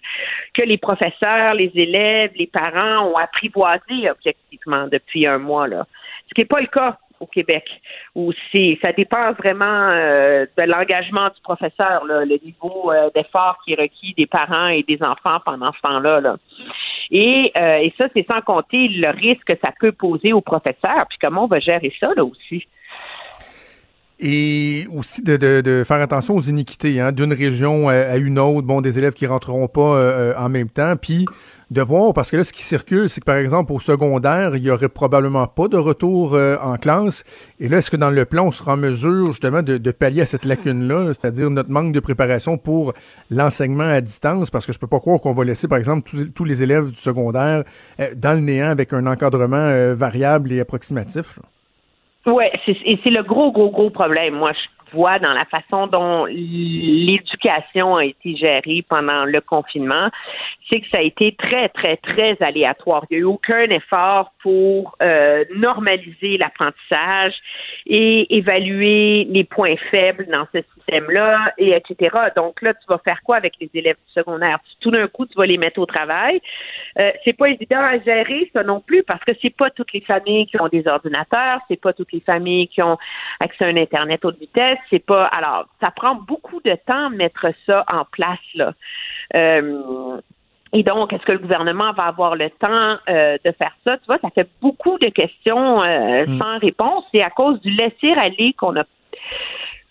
que les professeurs, les élèves, les parents ont apprivoisé objectivement depuis un mois, là. Ce qui n'est pas le cas au Québec, où c'est ça dépend vraiment euh, de l'engagement du professeur, le niveau euh, d'effort qui est requis des parents et des enfants pendant ce temps-là. Là. Et, euh, et ça, c'est sans compter le risque que ça peut poser aux professeurs, puis comment on va gérer ça là aussi et aussi de, de, de, faire attention aux iniquités hein, d'une région à une autre, bon, des élèves qui rentreront pas euh, euh, en même temps, puis de voir, parce que là, ce qui circule, c'est que par exemple, au secondaire, il y aurait probablement pas de retour euh, en classe, et là, est-ce que dans le plan, on sera en mesure justement de, de pallier à cette lacune-là, c'est-à-dire notre manque de préparation pour l'enseignement à distance, parce que je peux pas croire qu'on va laisser, par exemple, tous, tous les élèves du secondaire dans le néant avec un encadrement variable et approximatif. Ouais, et c'est le gros, gros, gros problème. Moi, je voit dans la façon dont l'éducation a été gérée pendant le confinement, c'est que ça a été très, très, très aléatoire. Il n'y a eu aucun effort pour euh, normaliser l'apprentissage et évaluer les points faibles dans ce système-là, et etc. Donc là, tu vas faire quoi avec les élèves du secondaire? Tout d'un coup, tu vas les mettre au travail. Euh, c'est pas évident à gérer, ça non plus, parce que c'est pas toutes les familles qui ont des ordinateurs, c'est pas toutes les familles qui ont accès à un Internet haute vitesse, c'est pas. Alors, ça prend beaucoup de temps de mettre ça en place, là. Euh, et donc, est-ce que le gouvernement va avoir le temps euh, de faire ça? Tu vois, ça fait beaucoup de questions euh, Mm. sans réponse. Et à cause du laisser-aller qu'on a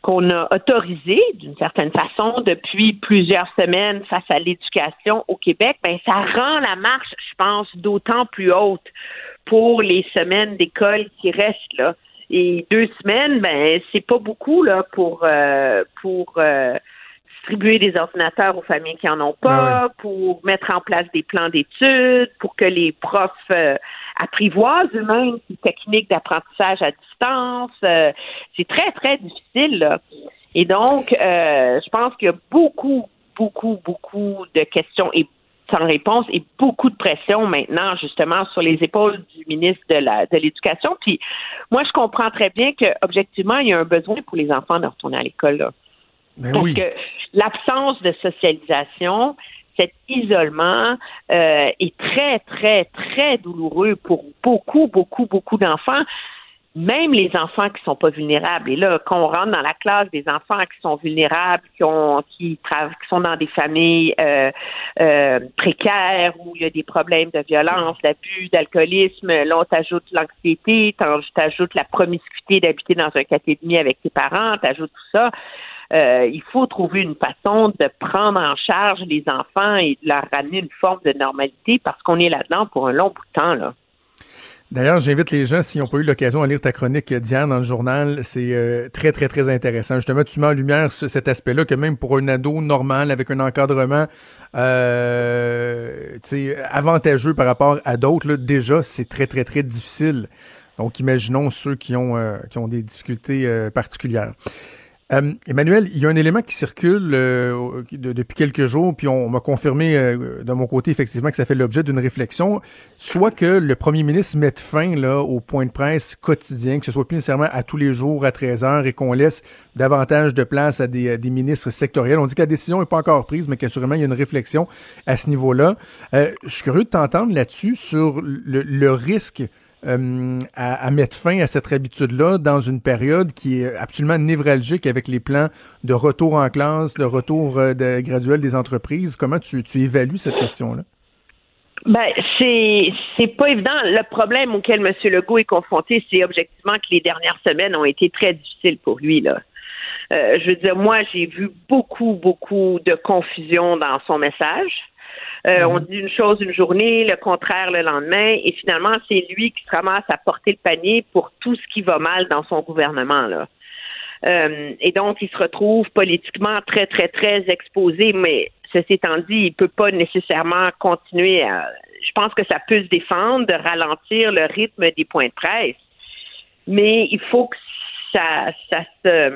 qu'on a autorisé d'une certaine façon depuis plusieurs semaines face à l'éducation au Québec, ben ça rend la marche, je pense, d'autant plus haute pour les semaines d'école qui restent là. Et deux semaines, ben c'est pas beaucoup là pour euh, pour euh, distribuer des ordinateurs aux familles qui en ont pas, Ah pour mettre en place des plans d'études, pour que les profs euh, apprivoisent eux-mêmes ces techniques d'apprentissage à distance. Euh, c'est très, très difficile. Là. Et donc, euh, je pense qu'il y a beaucoup, beaucoup, beaucoup de questions et sans réponse et beaucoup de pression maintenant, justement, sur les épaules du ministre de la de l'Éducation. Puis moi, je comprends très bien que objectivement, il y a un besoin pour les enfants de retourner à l'école. Là. Ben Parce oui. que l'absence de socialisation, cet isolement euh, est très, très, très douloureux pour beaucoup, beaucoup, beaucoup d'enfants, même les enfants qui sont pas vulnérables. Et là, quand on rentre dans la classe des enfants qui sont vulnérables, qui ont, qui, tra- qui sont dans des familles euh, euh, précaires où il y a des problèmes de violence, d'abus, d'alcoolisme, là on t'ajoute l'anxiété, t'ajoutes la promiscuité d'habiter dans un catégorie avec tes parents, t'ajoutes tout ça. Euh, il faut trouver une façon de prendre en charge les enfants et de leur ramener une forme de normalité parce qu'on est là-dedans pour un long bout de temps. Là. D'ailleurs, j'invite les gens, s'ils n'ont pas eu l'occasion de lire ta chronique d'hier dans le journal, c'est euh, très, très, très intéressant. Justement, tu mets en lumière ce- cet aspect-là que même pour un ado normal, avec un encadrement euh, avantageux par rapport à d'autres, déjà, c'est très, très, très difficile. Donc, imaginons ceux qui ont, euh, qui ont des difficultés euh, particulières. Euh, Emmanuel, il y a un élément qui circule euh, de- depuis quelques jours, puis on m'a confirmé euh, de mon côté effectivement que ça fait l'objet d'une réflexion, soit que le premier ministre mette fin là, au point de presse quotidien, que ce soit plus nécessairement à tous les jours à 13 heures et qu'on laisse davantage de place à des, ministres sectoriels. On dit que la décision n'est pas encore prise, mais qu'assurément il y a une réflexion à ce niveau-là. Je suis curieux de t'entendre là-dessus sur le risque euh, à, mettre fin à cette habitude-là dans une période qui est absolument névralgique avec les plans de retour en classe, de retour euh, de, graduel des entreprises. Comment tu, tu évalues cette question-là? Ben, c'est c'est pas évident. Le problème auquel M. Legault est confronté, c'est objectivement que les dernières semaines ont été très difficiles pour lui. Là. Euh, je veux dire, moi, j'ai vu beaucoup, beaucoup de confusion dans son message. Euh, On dit une chose une journée, le contraire le lendemain, et finalement, c'est lui qui se ramasse à porter le panier pour tout ce qui va mal dans son gouvernement. Là. Euh, et donc, il se retrouve politiquement très, très, très exposé, mais ceci étant dit, il peut pas nécessairement continuer à. Je pense que ça peut se défendre de ralentir le rythme des points de presse, mais il faut que ça, ça se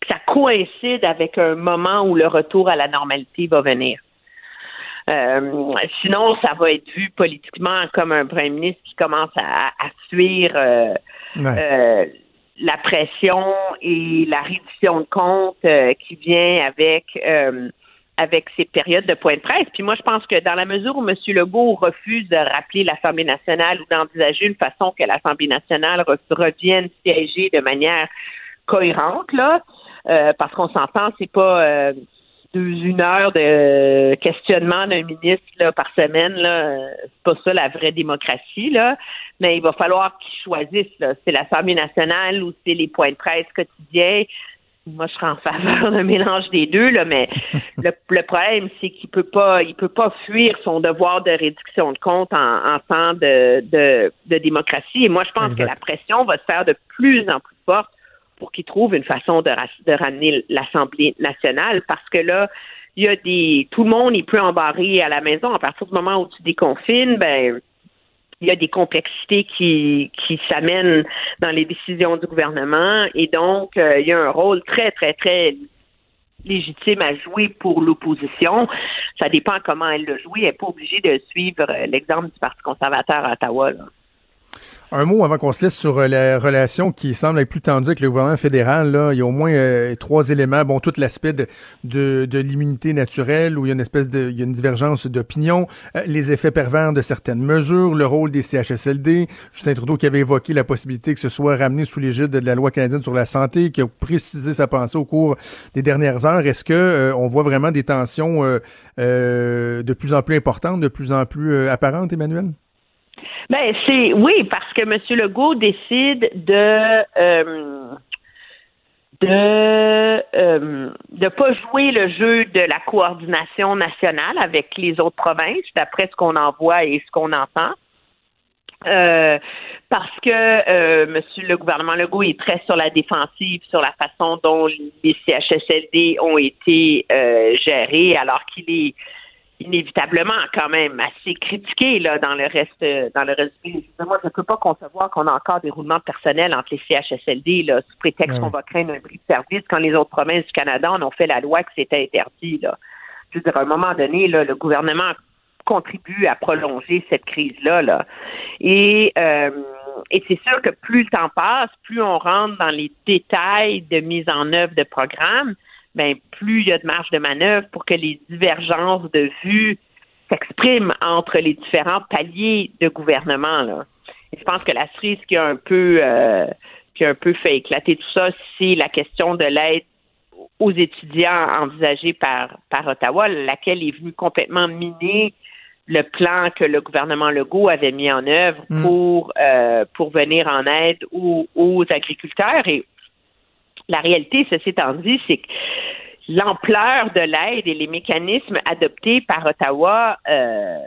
que ça coïncide avec un moment où le retour à la normalité va venir. Euh, sinon, ça va être vu politiquement comme un premier ministre qui commence à, à fuir euh, Ouais. euh, la pression et la reddition de comptes euh, qui vient avec euh, avec ces périodes de point de presse. Puis moi, je pense que dans la mesure où M. Legault refuse de rappeler l'Assemblée nationale ou d'envisager une façon que l'Assemblée nationale re- revienne siéger de manière cohérente, là, euh, parce qu'on s'entend, c'est pas euh, une heure de questionnement d'un ministre là, par semaine, là, c'est pas ça la vraie démocratie, là. Mais il va falloir qu'ils choisissent, là. C'est l'Assemblée nationale ou c'est les points de presse quotidiens. Moi, je serais en faveur d'un mélange des deux, là, mais le, le problème, c'est qu'il peut pas, il peut pas fuir son devoir de réduction de compte en, en temps de, de, de démocratie. Et moi, je pense Exact. que la pression va se faire de plus en plus forte pour qu'il trouve une façon de ramener l'Assemblée nationale, parce que là, il y a des, tout le monde, il peut embarrer à la maison à partir du moment où tu déconfines, ben, il y a des complexités qui, qui s'amènent dans les décisions du gouvernement et donc euh, il y a un rôle très, très, très légitime à jouer pour l'opposition. Ça dépend comment elle le joue. Elle n'est pas obligée de suivre euh, l'exemple du Parti conservateur à Ottawa. Là. Un mot avant qu'on se laisse sur euh, la relation qui semble être plus tendue avec le gouvernement fédéral. Là. Il y a au moins euh, trois éléments. Bon, tout l'aspect de, de, l'immunité naturelle, où il y a une espèce de il y a une divergence d'opinion, euh, les effets pervers de certaines mesures, le rôle des CHSLD. Justin Trudeau qui avait évoqué la possibilité que ce soit ramené sous l'égide de la loi canadienne sur la santé, qui a précisé sa pensée au cours des dernières heures. Est-ce que on voit vraiment des tensions de plus en plus importantes, de plus en plus apparentes, Emmanuel? Ben c'est oui parce que M. Legault décide de euh, de euh, de pas jouer le jeu de la coordination nationale avec les autres provinces d'après ce qu'on en voit et ce qu'on entend. Euh, parce que Monsieur le gouvernement Legault est très sur la défensive sur la façon dont les CHSLD ont été euh, gérés, alors qu'il est inévitablement quand même assez critiqué là dans le reste dans le reste moi je ne peux pas concevoir qu'on a encore des roulements personnels entre les CHSLD là sous prétexte qu'on va craindre un bris de service quand les autres provinces du Canada en ont fait la loi que c'était interdit là. Je veux dire à un moment donné là le gouvernement contribue à prolonger cette crise là là. Et euh, et c'est sûr que plus le temps passe, plus on rentre dans les détails de mise en œuvre de programmes, ben, plus il y a de marge de manœuvre pour que les divergences de vues s'expriment entre les différents paliers de gouvernement. Là. Et je pense que la cerise qui a un peu euh, qui a un peu fait éclater tout ça, c'est la question de l'aide aux étudiants envisagée par, par Ottawa, laquelle est venue complètement miner le plan que le gouvernement Legault avait mis en œuvre mm. pour euh, pour venir en aide aux, aux agriculteurs et la réalité, ceci étant dit, c'est que l'ampleur de l'aide et les mécanismes adoptés par Ottawa euh,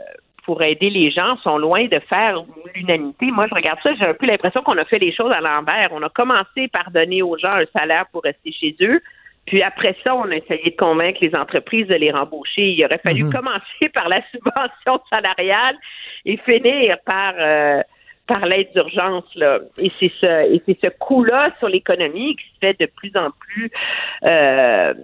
pour aider les gens sont loin de faire l'unanimité. Moi, je regarde ça, j'ai un peu l'impression qu'on a fait les choses à l'envers. On a commencé par donner aux gens un salaire pour rester chez eux. Puis après ça, on a essayé de convaincre les entreprises de les rembaucher. Il aurait fallu mhm. commencer par la subvention salariale et finir par euh, par l'aide d'urgence là. Et c'est ce et c'est ce coût-là sur l'économie qui fait de plus en plus euh,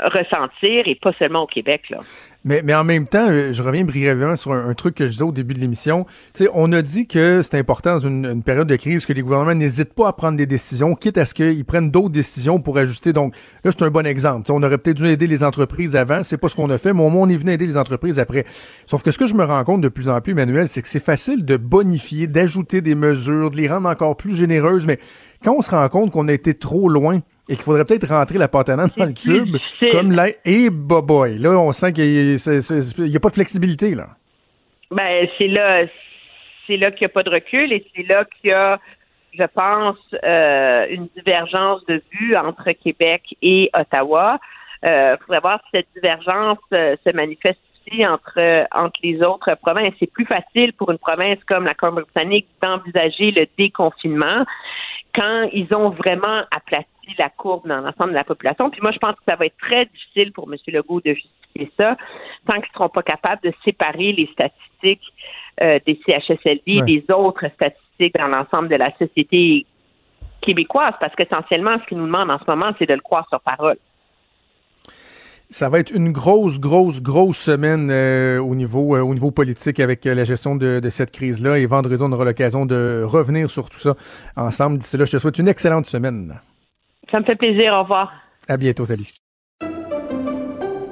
ressentir et pas seulement au Québec là. Mais, mais en même temps, euh, je reviens brièvement sur un, truc que je disais au début de l'émission. On a dit que c'est important dans une, une, période de crise que les gouvernements n'hésitent pas à prendre des décisions, quitte à ce qu'ils prennent d'autres décisions pour ajuster. Donc là, c'est un bon exemple. on aurait peut-être dû aider les entreprises avant, c'est pas ce qu'on a fait, mais au moins on est venu aider les entreprises après. Sauf que ce que je me rends compte de plus en plus, Emmanuel, c'est que c'est facile de bonifier, d'ajouter des mesures, de les rendre encore plus généreuses, mais quand on se rend compte qu'on a été trop loin, et qu'il faudrait peut-être rentrer la pâte dans le tube, comme là, et boy, là, on sent qu'il n'y a, pas de flexibilité, là. Ben, c'est là, c'est là qu'il n'y a pas de recul et c'est là qu'il y a, je pense, euh, une divergence de vue entre Québec et Ottawa. Il euh, faudrait voir si cette divergence euh, se manifeste aussi entre, entre les autres provinces. C'est plus facile pour une province comme la Colombie-Britannique d'envisager le déconfinement quand ils ont vraiment aplati la courbe dans l'ensemble de la population. Puis moi, je pense que ça va être très difficile pour M. Legault de justifier ça tant qu'ils ne seront pas capables de séparer les statistiques euh, des CHSLD des autres statistiques dans l'ensemble de la société québécoise, parce qu'essentiellement, ce qu'ils nous demandent en ce moment, c'est de le croire sur parole. Ça va être une grosse, grosse, grosse semaine euh, au niveau euh, au niveau politique avec la gestion de, de cette crise-là. Et vendredi, on aura l'occasion de revenir sur tout ça ensemble. D'ici là, je te souhaite une excellente semaine. Ça me fait plaisir. Au revoir. À bientôt. Salut.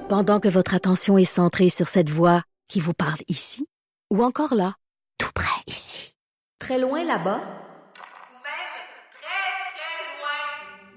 Pendant que votre attention est centrée sur cette voix qui vous parle ici, ou encore là, tout près ici, très loin là-bas, même très, très loin,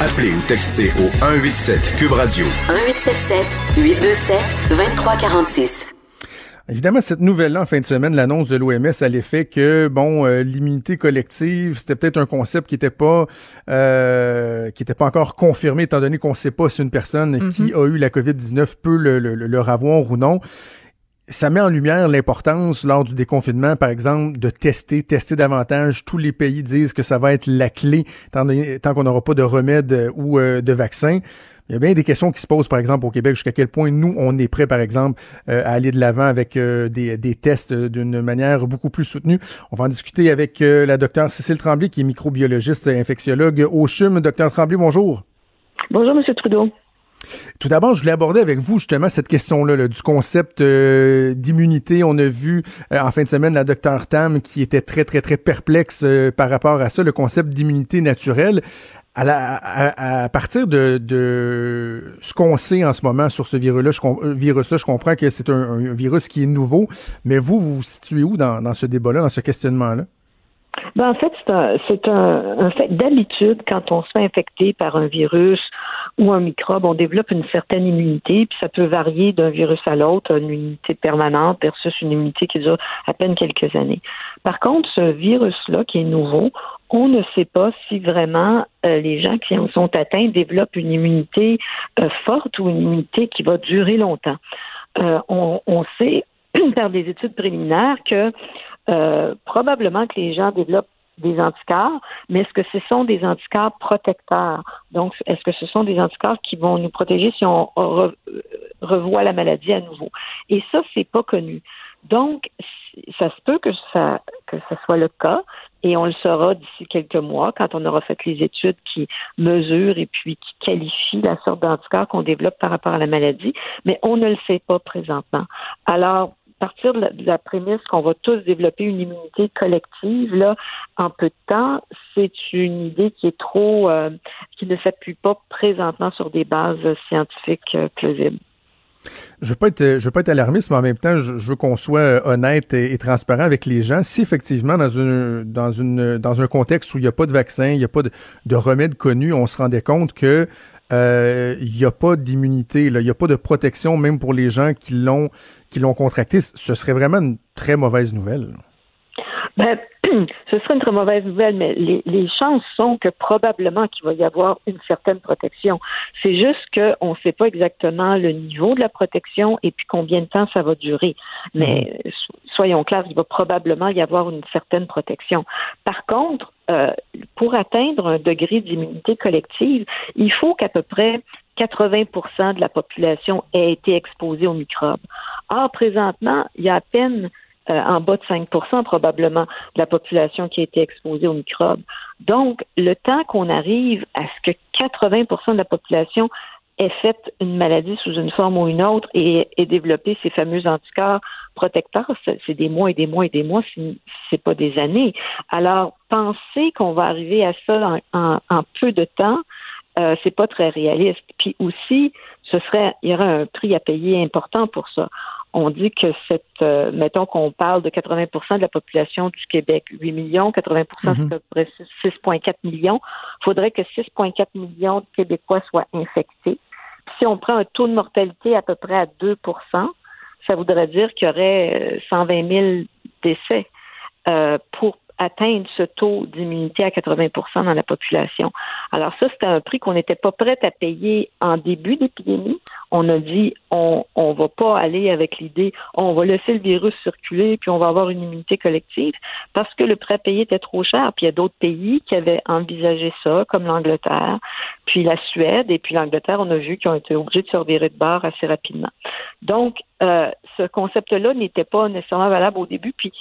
Appelez ou textez au 187 Cube Radio. 1877 827 2346. Évidemment, cette nouvelle-là, en fin de semaine, l'annonce de l'OMS à l'effet que, bon, euh, l'immunité collective, c'était peut-être un concept qui n'était pas, euh, qui était pas encore confirmé, étant donné qu'on ne sait pas si une personne Mhm. qui a eu la COVID-19 peut le, le, le avoir ou non. Ça met en lumière l'importance, lors du déconfinement, par exemple, de tester, tester davantage. Tous les pays disent que ça va être la clé tant, qu'on n'aura pas de remède euh, ou euh, de vaccin. Il y a bien des questions qui se posent, par exemple, au Québec, jusqu'à quel point nous, on est prêt, par exemple, euh, à aller de l'avant avec des, tests d'une manière beaucoup plus soutenue. On va en discuter avec la docteure Cécile Tremblay, qui est microbiologiste et infectiologue au CHUM. Docteur Tremblay, bonjour. Bonjour, M. Trudeau. Tout d'abord, je voulais aborder avec vous justement cette question-là là, du concept euh, d'immunité. On a vu euh, en fin de semaine la docteure Tam qui était très, très, très perplexe euh, par rapport à ça, le concept d'immunité naturelle. À, partir de, ce qu'on sait en ce moment sur ce virus-là, je, comprends que c'est un, virus qui est nouveau, mais vous, vous vous situez où dans ce débat-là, dans ce questionnement-là? Ben, en fait, c'est un, un, fait d'habitude, quand on se fait infecter par un virus ou un microbe, on développe une certaine immunité, puis ça peut varier d'un virus à l'autre, une immunité permanente versus une immunité qui dure à peine quelques années. Par contre, ce virus-là, qui est nouveau, on ne sait pas si vraiment euh, les gens qui en sont atteints développent une immunité euh, forte ou une immunité qui va durer longtemps. Euh, on sait par des études préliminaires que euh, probablement que les gens développent des anticorps, mais est-ce que ce sont des anticorps protecteurs? Donc, est-ce que ce sont des anticorps qui vont nous protéger si on re- revoit la maladie à nouveau? Et ça, c'est pas connu. Donc, ça se peut que ça, que ce soit le cas, et on le saura d'ici quelques mois quand on aura fait les études qui mesurent et puis qui qualifient la sorte d'anticorps qu'on développe par rapport à la maladie, mais on ne le sait pas présentement. Alors, partir de la, prémisse qu'on va tous développer une immunité collective là en peu de temps, c'est une idée qui est trop euh, qui ne s'appuie pas présentement sur des bases scientifiques euh, plausibles. Je veux veux pas être alarmiste, mais en même temps, je, veux qu'on soit euh, honnête et, et, transparent avec les gens. Si effectivement, dans une, dans une, dans un contexte où il n'y a pas de vaccin, il n'y a pas de, de remède connu, on se rendait compte que euh, il n'y a pas d'immunité, il n'y a pas de protection, même pour les gens qui l'ont, qui l'ont contracté, ce serait vraiment une très mauvaise nouvelle. Ben, ce serait une très mauvaise nouvelle, mais les, les chances sont que probablement qu'il va y avoir une certaine protection. C'est juste qu'on ne sait pas exactement le niveau de la protection et puis combien de temps ça va durer. Mais mmh. soyons clairs, il va probablement y avoir une certaine protection. Par contre, euh, pour atteindre un degré d'immunité collective, il faut qu'à peu près 80% de la population ait été exposée aux microbes. Or, présentement, il y a à peine euh, en bas de 5% probablement de la population qui a été exposée aux microbes. Donc, le temps qu'on arrive à ce que 80% de la population ait fait une maladie sous une forme ou une autre et ait développé ces fameux anticorps protecteurs, c'est des mois et des mois et des mois, c'est pas des années. Alors, penser qu'on va arriver à ça en, peu de temps, euh, c'est pas très réaliste. Puis aussi, ce serait, il y aurait un prix à payer important pour ça. On dit que cette, euh, mettons qu'on parle de 80% de la population du Québec, 8 millions, 80% c'est à peu près 6,4 millions. Il faudrait que 6,4 millions de Québécois soient infectés. Puis si on prend un taux de mortalité à peu près à 2% ça voudrait dire qu'il y aurait 120 000 décès euh, pour atteindre ce taux d'immunité à 80% dans la population. Alors ça, c'était un prix qu'on n'était pas prêt à payer en début d'épidémie. On a dit on on va pas aller avec l'idée on va laisser le virus circuler puis on va avoir une immunité collective parce que le prêt à payer était trop cher. Puis il y a d'autres pays qui avaient envisagé ça, comme l'Angleterre, puis la Suède et puis l'Angleterre, on a vu qu'ils ont été obligés de se revirer de bord assez rapidement. Donc euh, ce concept-là n'était pas nécessairement valable au début, puis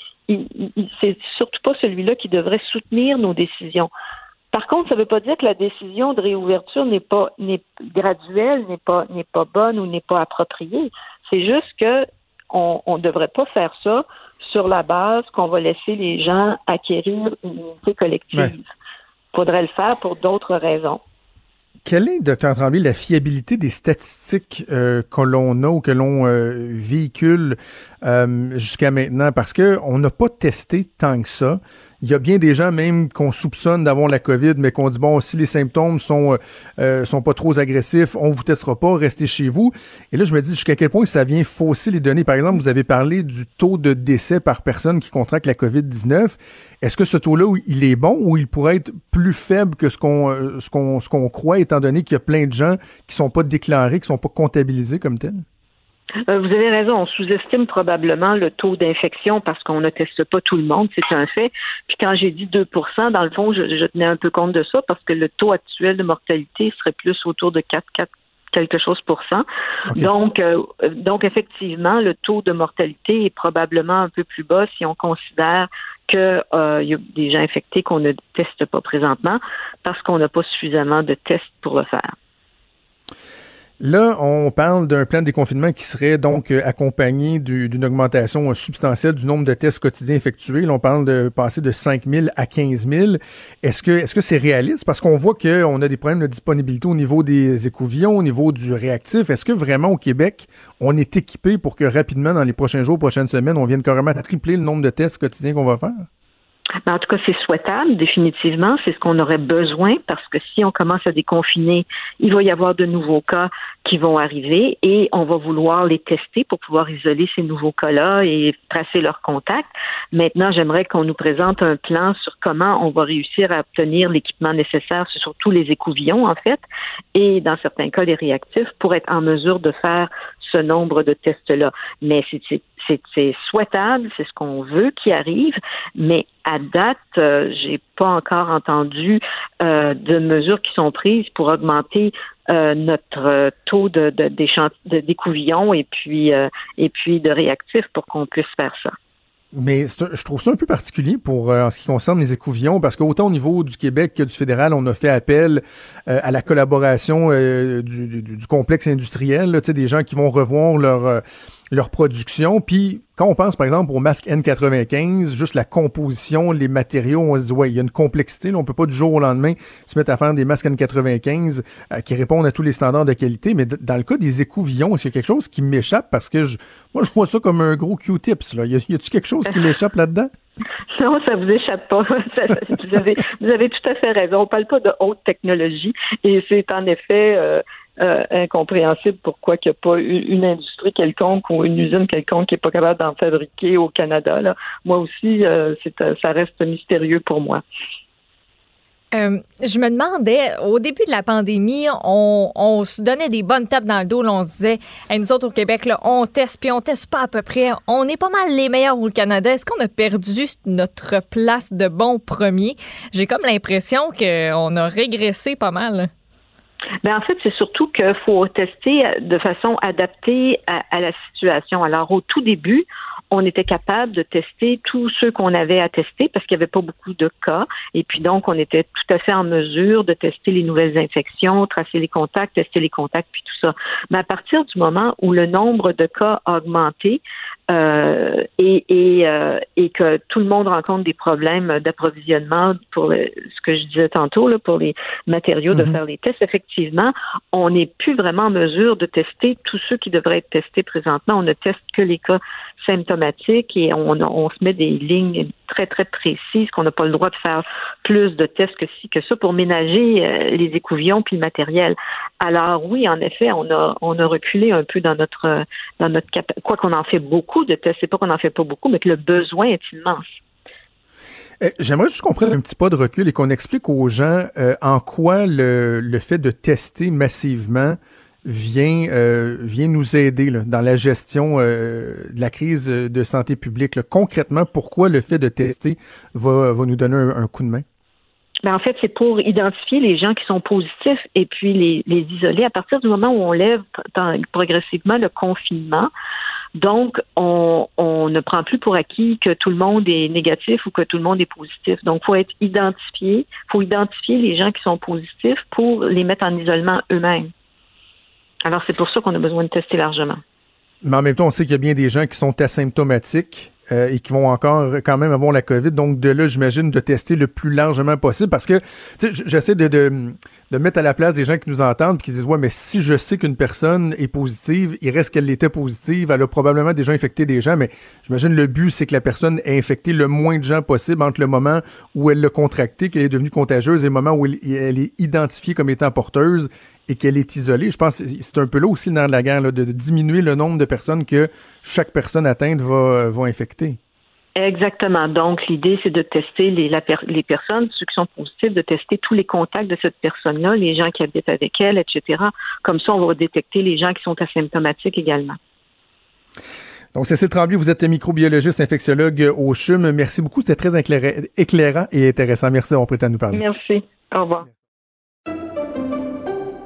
c'est surtout pas celui-là qui devrait soutenir nos décisions. Par contre, ça ne veut pas dire que la décision de réouverture n'est pas n'est graduelle, n'est pas n'est pas bonne ou n'est pas appropriée. C'est juste que on ne devrait pas faire ça sur la base qu'on va laisser les gens acquérir une unité collective. Il ouais. faudrait le faire pour d'autres raisons. Quelle est, docteur Tremblay, la fiabilité des statistiques euh, que l'on a ou que l'on euh, véhicule euh, jusqu'à maintenant? Parce que on n'a pas testé tant que ça. Il y a bien des gens même qu'on soupçonne d'avoir la COVID, mais qu'on dit bon, si les symptômes sont euh, sont pas trop agressifs, on vous testera pas, restez chez vous. Et là, je me dis jusqu'à quel point ça vient fausser les données. Par exemple, vous avez parlé du taux de décès par personne qui contracte la COVID-19. Est-ce que ce taux-là, il est bon ou il pourrait être plus faible que ce qu'on euh, ce qu'on ce qu'on croit, étant donné qu'il y a plein de gens qui sont pas déclarés, qui sont pas comptabilisés comme tels? Euh, vous avez raison, on sous-estime probablement le taux d'infection parce qu'on ne teste pas tout le monde, c'est un fait. Puis quand j'ai dit 2% dans le fond, je, tenais un peu compte de ça parce que le taux actuel de mortalité serait plus autour de 4, 4 quelque chose pour cent. Donc, euh, donc effectivement, le taux de mortalité est probablement un peu plus bas si on considère qu'il euh, y a des gens infectés qu'on ne teste pas présentement parce qu'on n'a pas suffisamment de tests pour le faire. Là, on parle d'un plan de déconfinement qui serait donc euh, accompagné d'une augmentation substantielle du nombre de tests quotidiens effectués. Là, on parle de passer de 5 000 à 15 000. Est-ce que est-ce que c'est réaliste? Parce qu'on voit qu'on a des problèmes de disponibilité au niveau des écouvillons, au niveau du réactif. Est-ce que vraiment au Québec, on est équipé pour que rapidement, dans les prochains jours, prochaines semaines, on vienne carrément tripler le nombre de tests quotidiens qu'on va faire? Ben, en tout cas, c'est souhaitable, définitivement. C'est ce qu'on aurait besoin parce que si on commence à déconfiner, il va y avoir de nouveaux cas qui vont arriver et on va vouloir les tester pour pouvoir isoler ces nouveaux cas-là et tracer leurs contacts. Maintenant, j'aimerais qu'on nous présente un plan sur comment on va réussir à obtenir l'équipement nécessaire sur tous les écouvillons, en fait, et dans certains cas, les réactifs pour être en mesure de faire ce nombre de tests-là. Mais c'est souhaitable, c'est ce qu'on veut qui arrive, mais à date, euh, j'ai pas encore entendu euh, de mesures qui sont prises pour augmenter euh, notre taux de, de, d'écouvillons et puis et puis de réactifs pour qu'on puisse faire ça. Mais je trouve ça un peu particulier pour en ce qui concerne les écouvillons, parce qu'autant au niveau du Québec que du fédéral, on a fait appel à la collaboration du, complexe industriel, des gens qui vont revoir leur leur production. Puis quand on pense par exemple au masque N95, juste la composition, les matériaux, on se dit ouais, il y a une complexité. Là, on peut pas du jour au lendemain se mettre à faire des masques N95 euh, qui répondent à tous les standards de qualité. Mais dans le cas des écouvillons, est-ce qu'il y a quelque chose qui m'échappe? Parce que je, moi je vois ça comme un gros Q-tips. Là, y a-t-il quelque chose qui m'échappe là-dedans? Non, ça vous échappe pas. vous, avez, vous avez tout à fait raison. On parle pas de haute technologie et c'est en effet euh, euh, incompréhensible pourquoi il n'y a pas une industrie quelconque ou une usine quelconque qui n'est pas capable d'en fabriquer au Canada. Moi aussi, euh, euh, ça reste mystérieux pour moi. je me demandais, au début de la pandémie, on, se donnait des bonnes tapes dans le dos. on se disait, nous autres au Québec, on teste, puis on teste pas à peu près. On est pas mal les meilleurs au Canada. Est-ce qu'on a perdu notre place de bon premier? J'ai comme l'impression qu'on a régressé pas mal. Ben en fait, c'est surtout qu'il faut tester de façon adaptée à, la situation. Alors, au tout début, on était capable de tester tous ceux qu'on avait à tester parce qu'il n'y avait pas beaucoup de cas. Et puis donc, on était tout à fait en mesure de tester les nouvelles infections, tracer les contacts, tester les contacts, puis tout ça. Mais à partir du moment où le nombre de cas a augmenté, euh, et, et, euh, et, que tout le monde rencontre des problèmes d'approvisionnement pour ce que je disais tantôt, là, pour les matériaux de mhm. faire les tests, effectivement, on n'est plus vraiment en mesure de tester tous ceux qui devraient être testés présentement. On ne teste que les cas symptomatiques et on, se met des lignes très, très précises qu'on n'a pas le droit de faire plus de tests que ça pour ménager euh, les écouvillons puis le matériel. Alors oui, en effet, on a, reculé un peu dans notre, dans notre quoi qu'on en fait beaucoup de tests, c'est pas qu'on n'en fait pas beaucoup, mais que le besoin est immense. Eh, j'aimerais juste qu'on prenne un petit pas de recul et qu'on explique aux gens euh, en quoi le, fait de tester massivement vient, euh, vient nous aider dans la gestion euh, de la crise de santé publique. Concrètement, pourquoi le fait de tester va, va nous donner un, coup de main? Ben en fait, c'est pour identifier les gens qui sont positifs et puis les, les isoler. À partir du moment où on lève progressivement le confinement, donc, on, ne prend plus pour acquis que tout le monde est négatif ou que tout le monde est positif. Donc, faut être identifié, faut identifier les gens qui sont positifs pour les mettre en isolement eux-mêmes. Alors, c'est pour ça qu'on a besoin de tester largement. Mais en même temps, on sait qu'il y a bien des gens qui sont asymptomatiques. euh, et qui vont encore quand même avoir la COVID. Donc de là, j'imagine, de tester le plus largement possible parce que tu sais, j'essaie de, de, de mettre à la place des gens qui nous entendent et qui disent ouais, mais si je sais qu'une personne est positive, il reste qu'elle était positive, elle a probablement déjà infecté des gens, mais j'imagine le but c'est que la personne ait infecté le moins de gens possible entre le moment où elle l'a contracté, qu'elle est devenue contagieuse et le moment où elle, elle est identifiée comme étant porteuse et qu'elle est isolée. Je pense que c'est un peu là aussi dans la guerre, là, de, de diminuer le nombre de personnes que chaque personne atteinte va, va infecter. Exactement. Donc, l'idée, c'est de tester les, la les personnes, ceux qui sont positifs, de tester tous les contacts de cette personne-là, les gens qui habitent avec elle, etc. Comme ça, on va détecter les gens qui sont asymptomatiques également. Donc, Cécile Tremblay, vous êtes microbiologiste, infectiologue au CHUM. Merci beaucoup. C'était très éclairant et intéressant. Merci d'avoir prêté à nous parler. Merci. Au revoir.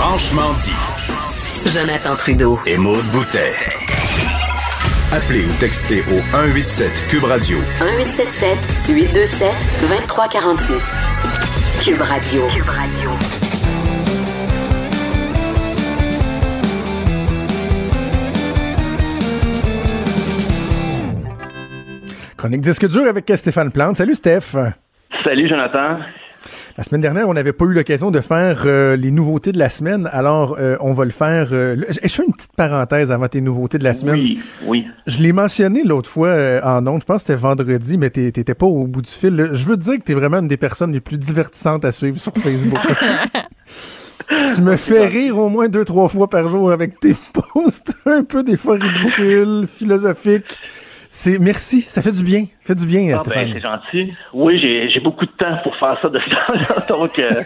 Franchement dit. Jonathan Trudeau. Et Maude Boutet. Appelez ou textez au 187 Cube Radio 1877 827 2346. Cube Radio. Cube Radio. Chronique disque dur avec Stéphane Plante. Salut Steph. Salut Jonathan. La semaine dernière, on n'avait pas eu l'occasion de faire euh, les nouveautés de la semaine, alors euh, on va le faire. euh, le- je fais une petite parenthèse avant tes nouveautés de la semaine. Oui, oui. Je l'ai mentionné l'autre fois euh, en ondes, je pense que c'était vendredi, mais t'étais pas au bout du fil. là. Je veux te dire que t'es vraiment une des personnes les plus divertissantes à suivre sur Facebook. tu me fais rire au moins deux, trois fois par jour avec tes posts un peu des fois ridicules, philosophiques. C'est merci, ça fait du bien, ça fait du bien, Ah Stéphane. ben, c'est gentil. Oui, j'ai beaucoup de temps pour faire ça de ce temps-là, donc euh,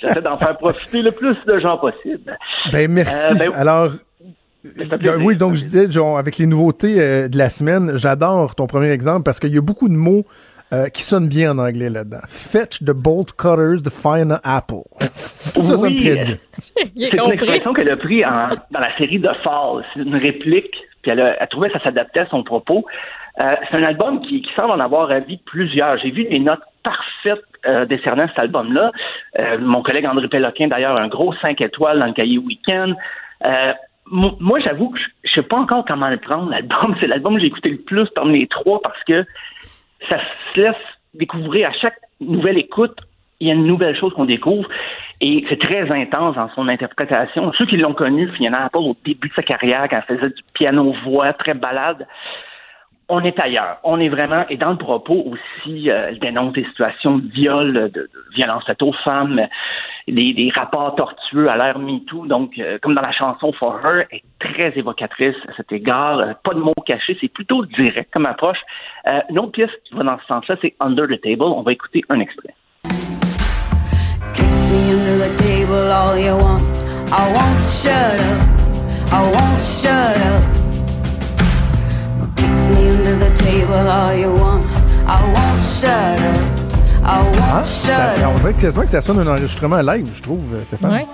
j'essaie d'en faire profiter le plus de gens possible. Ben merci. Euh, ben, Alors, euh, oui, donc je disais, genre, avec les nouveautés euh, de la semaine, j'adore ton premier exemple parce qu'il y a beaucoup de mots euh, qui sonnent bien en anglais là-dedans. Fetch the bolt cutters, the fine apple. Tout ça sonne très bien. C'est une expression qu'elle a pris en- dans la série de Fall. C'est une réplique, puis elle, a, elle trouvait que ça s'adaptait à son propos. Euh, c'est un album qui, qui semble en avoir ravi plusieurs. J'ai vu des notes parfaites euh, décernant cet album-là. Euh, mon collègue André Péloquin, d'ailleurs, un gros 5 étoiles dans le cahier Weekend. Euh, mo- moi, j'avoue que je sais pas encore comment le prendre, l'album. C'est l'album que j'ai écouté le plus parmi les trois parce que ça se laisse découvrir à chaque nouvelle écoute. Il y a une nouvelle chose qu'on découvre et c'est très intense dans son interprétation. Ceux qui l'ont connu, Fiona Apple, au début de sa carrière, quand elle faisait du piano-voix, très balade, on est ailleurs. On est vraiment, et dans le propos aussi, euh, elle dénonce des situations de viol, de, de violence faite aux femmes, des, des rapports tortueux à l'ère MeToo. Donc, euh, comme dans la chanson For Her, est très évocatrice à cet égard. Euh, pas de mots cachés, c'est plutôt direct comme approche. Une autre pièce qui va dans ce sens-là, c'est Under the Table. On va écouter un extrait. Kick me under the table all you want. I won't shut up. I won't shut up. Kick me under the table all you want. I won't shut up. I won't Ah, shut ça- on dirait quasiment que ça sonne un enregistrement live, je trouve, euh, Stéphane. Ouais.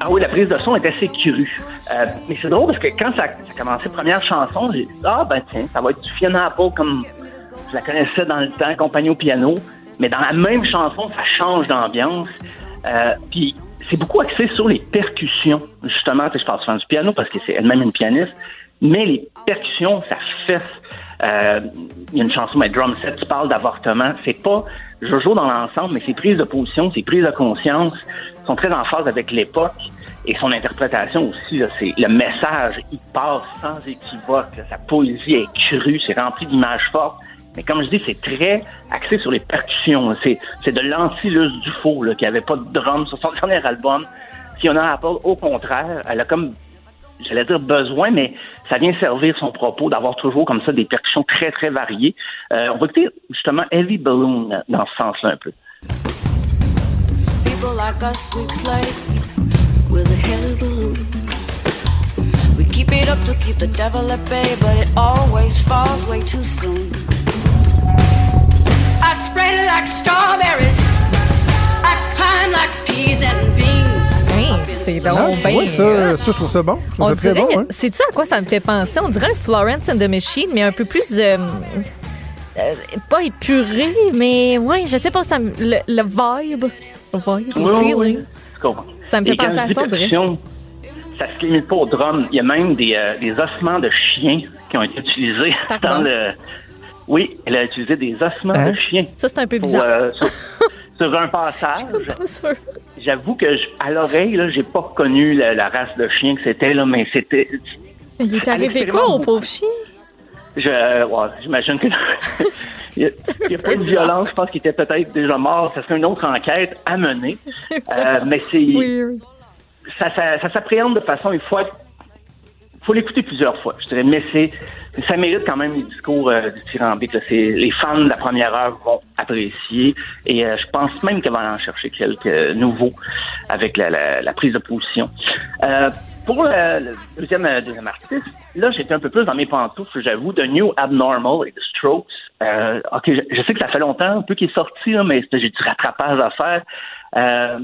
Ah oui, la prise de son est assez crue. Euh, mais c'est drôle parce que quand ça, ça a commencé, première chanson, j'ai dit Ah ben tiens, ça va être du Fiona Apple comme je la connaissais dans le temps, compagnie au piano. Mais dans la même chanson, ça change d'ambiance. Euh, Puis c'est beaucoup axé sur les percussions. Justement, je parle souvent du piano parce que c'est elle-même une pianiste. Mais les percussions, ça fesse. Euh, Il y a une chanson, mais Drum Set, tu parles d'avortement. C'est pas Jojo dans l'ensemble, mais ses prises de position, ses prises de conscience sont très en phase avec l'époque et son interprétation aussi. là, C'est le message, il passe sans équivoque. sa poésie est crue, c'est rempli d'images fortes. Mais comme je dis, c'est très axé sur les percussions. C'est, c'est de l'anti-Luce du faux, là, qui avait pas de drum sur son dernier album. Fiona Apple, au contraire, elle a comme j'allais dire besoin, mais ça vient servir son propos d'avoir toujours comme ça des percussions très, très variées. Euh, on va écouter justement Heavy Balloon dans ce sens-là un peu. People like us, we play with balloon. We keep it up to keep the devil at bay, but it always falls way too soon. I spread like strawberries. I climb like peas and beans. Hey, c'est tu bien vois, ça, ça, je trouve ça bon. Je trouve On ça très bon. Hein? c'est-tu à quoi ça me fait penser? On dirait le Florence and the Machine, mais un peu plus. euh, euh, pas épuré, mais ouais, je sais pas, ça me- le, le vibe. Le vibe, le Oui, oui, feeling. oui. Ça me fait Et penser à ça, on dirait. Ça se limite pas au drum. Il y a même des, euh, des ossements de chiens qui ont été utilisés Pardon? dans le. Oui, elle a utilisé des ossements Hein? de chiens. Ça, c'est un peu pour, bizarre. euh, sur, sur un passage. J'avoue que je- à l'oreille, là, j'ai pas reconnu la, la race de chien que c'était, là, mais c'était. Il est arrivé quoi au pauvre chien? Je, euh, ouais, j'imagine que il n'y a, a pas eu de violence. Je pense qu'il était peut-être déjà mort. Ça serait une autre enquête à mener. Euh, mais c'est ça, ça, ça s'appréhende de façon, il faut être- faut l'écouter plusieurs fois, je dirais, mais c'est ça mérite quand même les discours euh, dithyrambiques. les fans de la première heure vont apprécier et euh, je pense même qu'elle va en chercher quelques nouveaux avec la, la- la prise de position. Euh, pour le, le deuxième, euh, deuxième artiste, là j'étais un peu plus dans mes pantoufles, j'avoue, de New Abnormal et The Strokes. Euh, ok, je, je sais que ça fait longtemps un peu qu'il est sorti, là, mais j'ai du rattrapage à faire. Euh,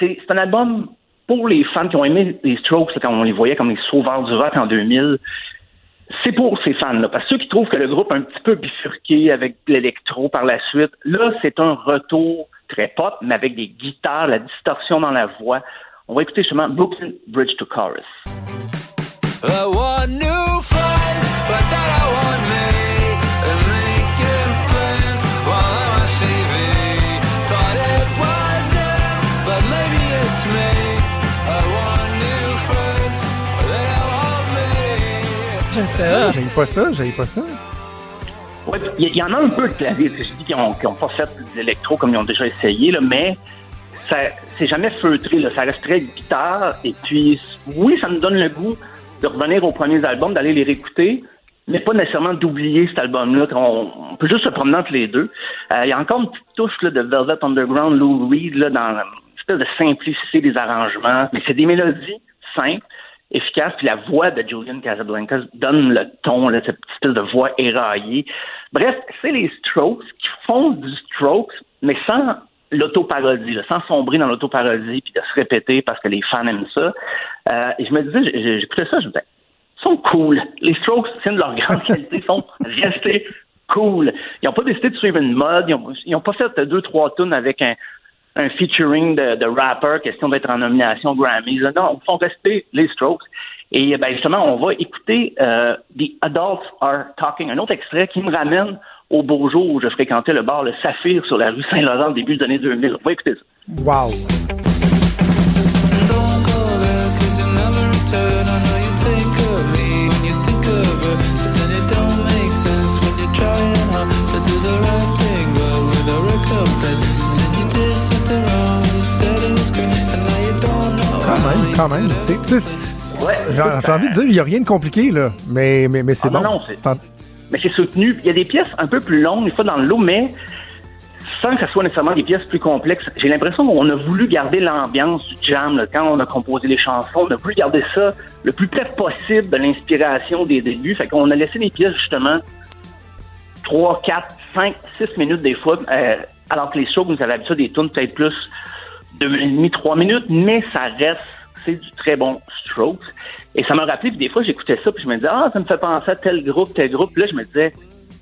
c'est un album pour les fans qui ont aimé les Strokes quand on les voyait comme les sauveurs du rock en 2000. C'est pour ces fans-là. Parce que ceux qui trouvent que le groupe a un petit peu bifurqué avec l'électro par la suite, là, c'est un retour très pop, mais avec des guitares, la distorsion dans la voix. On va écouter justement Brooklyn Bridge to Chorus. Ça. J'ai pas ça, j'ai pas ça. Ouais, il y, en a un peu de clavier. Je dis qu'ils n'ont pas fait de l'électro comme ils ont déjà essayé, là, mais ça c'est jamais feutré. Là. Ça reste très guitare. Et puis, oui, ça nous donne le goût de revenir aux premiers albums, d'aller les réécouter, mais pas nécessairement d'oublier cet album-là. On, on peut juste se promener entre les deux. Euh, Il y a encore une petite touche là, de Velvet Underground, Lou Reed, là, dans l'espèce de simplicité des arrangements. Mais c'est des mélodies simples efficace. Puis la voix de Julian Casablancas donne le ton, là, cette petite de voix éraillée. Bref, c'est les Strokes qui font du Strokes, mais sans l'autoparodie, sans sombrer dans l'autoparodie puis de se répéter parce que les fans aiment ça. Euh, et je me disais, j'écoutais ça, je me disais, sont cool. Les Strokes, c'est une de leurs grandes qualités, sont restés cool. Ils n'ont pas décidé de suivre une mode, ils n'ont pas fait deux, trois tunes avec un, un featuring de, de rapper, question d'être en nomination Grammy. Non, ils font rester les Strokes. Et ben, justement, on va écouter euh, The Adults Are Talking, un autre extrait qui me ramène au beau jour où je fréquentais le bar Le Saphir sur la rue Saint-Laurent au début des années 2000. On va écouter ça. Wow. Même, quand même. Ouais, J'ai envie de dire, il n'y a rien de compliqué, là. Mais, mais, mais c'est Ah, non, bon. non, c'est- en- mais c'est soutenu. Il y a des pièces un peu plus longues, des fois dans le lot, mais sans que ce soit nécessairement des pièces plus complexes. J'ai l'impression qu'on a voulu garder l'ambiance du jam là, quand on a composé les chansons. On a voulu garder ça le plus près possible de l'inspiration des débuts. Fait qu'on a laissé les pièces justement 3, 4, 5, 6 minutes des fois, euh, alors que les shows, nous avaient l'habitude des tunes peut-être plus 2,5, 3 minutes, mais ça reste, du très bon Strokes. Et ça m'a rappelé, puis des fois, j'écoutais ça, puis je me disais, ah, ça me fait penser à tel groupe, tel groupe. Là, je me disais,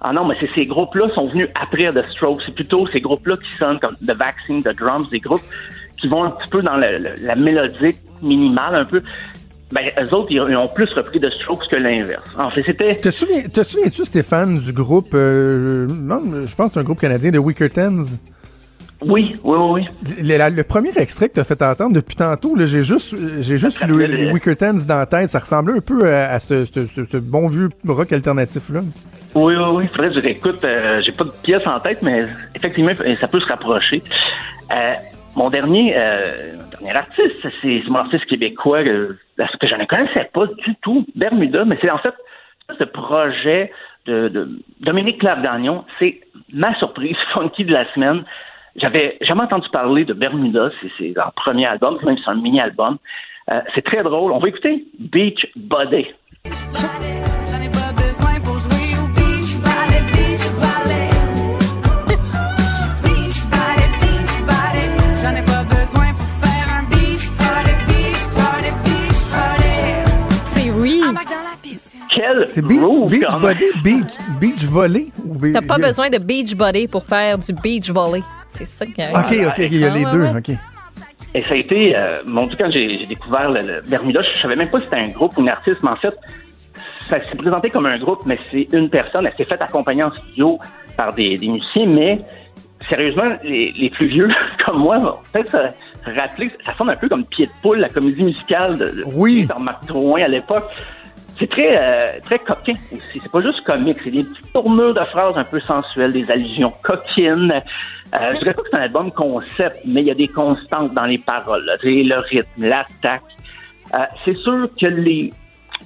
ah non, mais c'est ces groupes-là sont venus après The Strokes. C'est plutôt ces groupes-là qui sonnent comme The Vaccine, The Drums, des groupes qui vont un petit peu dans la mélodique minimale, un peu. Ben, eux autres, ils ont plus repris The Strokes que l'inverse. En fait, c'était... Te souviens- te souviens-tu, Stéphane, du groupe, euh, je pense que c'est un groupe canadien, de Wicker Tens? Oui, oui, oui, oui. Le, la- le premier extrait que tu as fait entendre depuis tantôt, là, j'ai juste, j'ai juste le, les dans la tête. Ça ressemblait un peu à, à ce, ce- ce- ce bon vieux rock alternatif-là. Oui, oui, oui. Faudrait que je réécoute. Euh, j'ai pas de pièce en tête, mais effectivement, ça peut se rapprocher. Euh, mon dernier, euh, mon dernier artiste, c'est mon artiste québécois euh, que je ne connaissais pas du tout, Bermuda, mais c'est en fait ce projet de, de Dominique Clave-Gagnon. C'est ma surprise funky de la semaine. J'avais jamais entendu parler de Bermuda. C'est- leur premier album, même si c'est un mini-album. Euh, c'est très drôle. On va écouter Beach Body. C'est beach, body, beach, beach volley? ou be- T'as pas besoin de beach body pour faire du beach volley. C'est ça que. OK, OK, il y a les deux, ouais. OK. Et ça a été, euh, mon Dieu, quand j'ai j'ai découvert le, le Bermuda, je savais même pas si c'était un groupe ou une artiste, mais en fait, ça s'est présenté comme un groupe, mais c'est une personne. Elle s'est faite accompagner en studio par des, des musiciens, mais sérieusement, les, les plus vieux comme moi vont peut-être se rappeler, ça sonne un peu comme Pied de poule, la comédie musicale de, de Oui. de Marc Drouin à l'époque. C'est très euh, très coquin aussi. C'est pas juste comique, c'est des petites tournures de phrases un peu sensuelles, des allusions coquines. Euh, je dirais pas que c'est un album concept, mais il y a des constantes dans les paroles. là. Le rythme, l'attaque. Euh, c'est sûr que les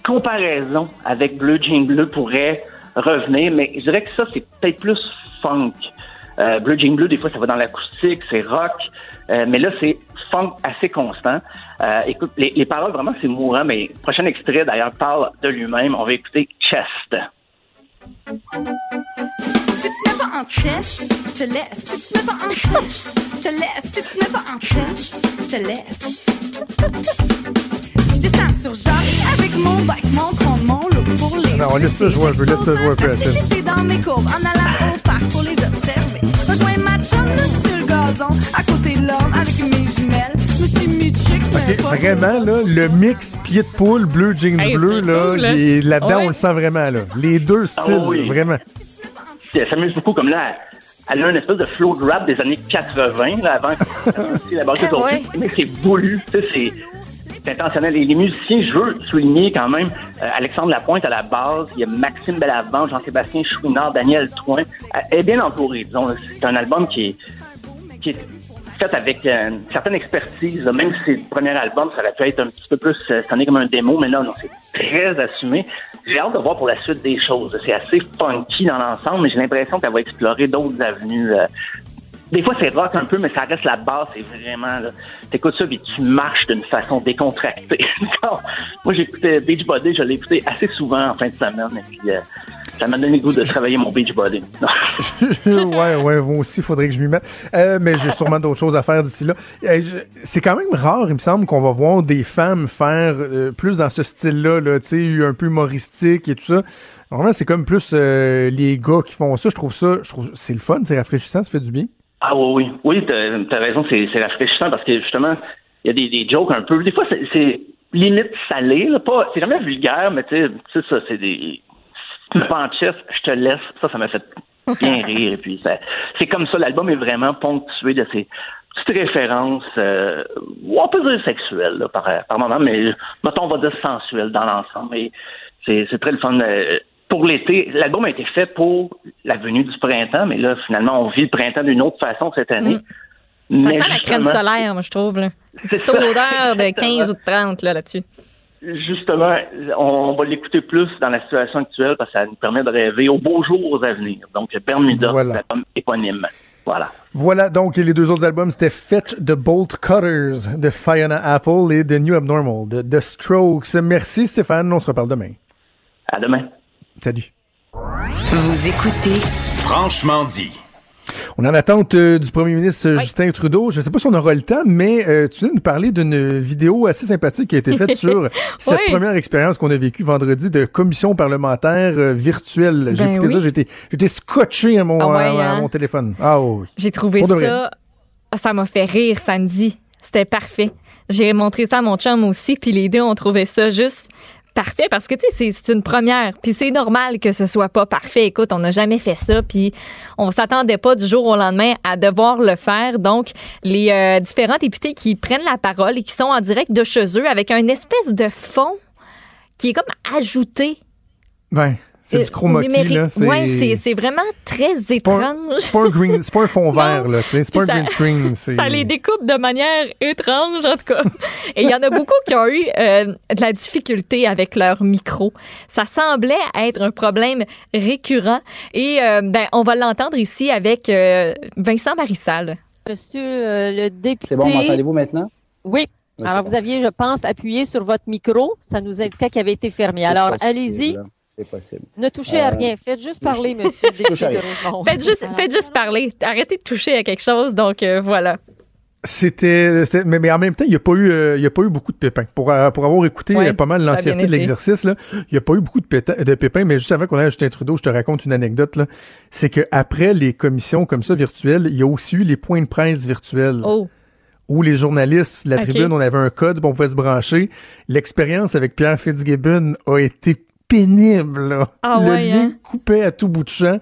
comparaisons avec Bleu Jean Bleu pourraient revenir, mais je dirais que ça, c'est peut-être plus funk. Euh, Bleu Jean Bleu, des fois, ça va dans l'acoustique, c'est rock, euh, mais là, c'est funk assez constant. Euh, écoute, les, les paroles, vraiment, c'est mourant, mais le prochain extrait, d'ailleurs, parle de lui-même. On va écouter Chest. Si tu n'es pas en chest, je te laisse. Si tu n'es pas en chest, je te laisse. Si tu n'es pas en chest, je te laisse. Je descends sur Jacques avec mon bike, mon tronc, mon look pour les Non, laisse ça jouer un peu, laisse ça jouer un peu. J'étais dans mes courbes en allant au parc pour les observer. Rejoins ma chum sur le gazon, à côté de l'homme avec mes jumelles. Je me suis mis chic, mais OK, pas vraiment, là, le mix pied de poule, bleu, jeans Hey, bleu, là, cool, là. là-dedans, Ouais. on le sent vraiment, là. Les deux styles, Ah oui. vraiment. Elle s'amuse beaucoup, comme là, elle a une espèce de flow de rap des années 80, là, avant que la barre Ah ouais. Mais c'est voulu, c'est c'est intentionnel. Et les musiciens, je veux souligner quand même, euh, Alexandre Lapointe à la base, il y a Maxime Bellavant, Jean-Sébastien Chouinard, Daniel Toin. Elle est bien entourée, disons. C'est un album qui est, qui est fait avec euh, une certaine expertise. Même si c'est le premier album, ça aurait pu être un petit peu plus euh, sonner comme un démo, mais là, non, c'est très assumé. J'ai hâte de voir pour la suite des choses. C'est assez funky dans l'ensemble, mais j'ai l'impression qu'elle va explorer d'autres avenues. euh. Des fois, c'est rock un peu, mais ça reste la base. C'est vraiment, t'écoutes ça, puis tu marches d'une façon décontractée. Non. Moi, j'écoutais Beachbody, je l'ai écouté assez souvent en fin de semaine, et ça m'a donné le goût de travailler mon Beachbody. ouais, ouais, moi aussi, il faudrait que je m'y mette. Euh, mais j'ai sûrement d'autres choses à faire d'ici là. Euh, c'est quand même rare, il me semble, qu'on va voir des femmes faire euh, plus dans ce style-là, là, tu sais, un peu humoristique et tout ça. Vraiment, c'est comme plus euh, les gars qui font ça. Je trouve ça, je trouve, c'est le fun, c'est rafraîchissant, ça fait du bien. Ah oui, oui. Oui, t'as as raison, c'est rafraîchissant parce que justement, il y a des, des jokes un peu. Des fois, c'est- limite salé, là. Pas, c'est jamais vulgaire, mais tu sais, tu sais, ça, c'est des. Tu me pas en chef, je te laisse. Ça, ça m'a fait bien rire. Et puis, ça- c'est comme ça, l'album est vraiment ponctué de ces petites références, euh, on peut dire sexuelles, là, par, par moment, mais mettons, on va dire sensuelles dans l'ensemble. C'est c'est très le fun. euh, pour l'été, l'album a été fait pour la venue du printemps, mais là, finalement, on vit le printemps d'une autre façon cette année. Ça Mais sent la crème solaire, moi, je trouve. là. C'est ça. l'odeur de 15 ou de 30 là, là-dessus. Justement, on va l'écouter plus dans la situation actuelle parce que ça nous permet de rêver aux beaux jours à venir. Donc, Bermuda, Voilà. l'album éponyme. Voilà. Voilà, donc les deux autres albums, c'était Fetch the Bolt Cutters de Fiona Apple et The New Abnormal de The Strokes. Merci Stéphane, on se reparle demain. À demain. Salut. Vous écoutez Franchement dit. On est en attente euh, du premier ministre euh, Justin Trudeau. Je ne sais pas si on aura le temps, mais euh, tu viens de nous parler d'une vidéo assez sympathique qui a été faite sur cette Oui. première expérience qu'on a vécue vendredi de commission parlementaire euh, virtuelle. J'ai Ben écouté oui. ça, j'étais j'étais scotché à mon, Ah ouais, à- à hein? mon téléphone. Ah oui. J'ai trouvé Pour ça. Ça m'a fait rire samedi. C'était parfait. J'ai montré ça à mon chum aussi, puis les deux ont trouvé ça juste parfait parce que tu sais c'est- une première. Puis c'est normal que ce soit pas parfait. Écoute on n'a jamais fait ça puis on s'attendait pas du jour au lendemain à devoir le faire. Donc les euh, différents députés qui prennent la parole et qui sont en direct de chez eux avec un espèce de fond qui est comme ajouté Ben, c'est euh, du chroma key, c'est c'est vraiment très étrange c'est pas un green, c'est pas un fond vert, là. C'est pas un green screen. c'est- Ça les découpe de manière étrange, en tout cas. Et il y en a beaucoup qui ont eu euh, de la difficulté avec leur micro. Ça semblait être un problème récurrent. Et euh, ben, on va l'entendre ici avec euh, Vincent Marissal. Monsieur euh, le député. C'est bon, m'entendez-vous maintenant? Oui. Alors, vous aviez, je pense, appuyé sur votre micro. Ça nous indiquait qu'il avait été fermé. Alors, allez-y. C'est possible. Ne touchez à Euh, rien. Faites juste parler, monsieur. Faites juste, faites juste parler. Arrêtez de toucher à quelque chose. Donc, euh, voilà. C'était, mais, mais en même temps, il n'y a pas eu, euh, il y a pas eu beaucoup de pépins. Pour, euh, pour avoir écouté Ouais, euh, pas mal l'entièreté de l'exercice, là, il n'y a pas eu beaucoup de, pépins. Mais juste avant qu'on aille à Justin Trudeau, je te raconte une anecdote. Là, c'est que après les commissions comme ça virtuelles, il y a aussi eu les points de presse virtuels. Oh. Où les journalistes, la tribune, on avait un code, on pouvait se brancher. L'expérience avec Pierre Fitzgibbon a été pénible. là. Ah Le ouais, lien hein? coupait à tout bout de champ.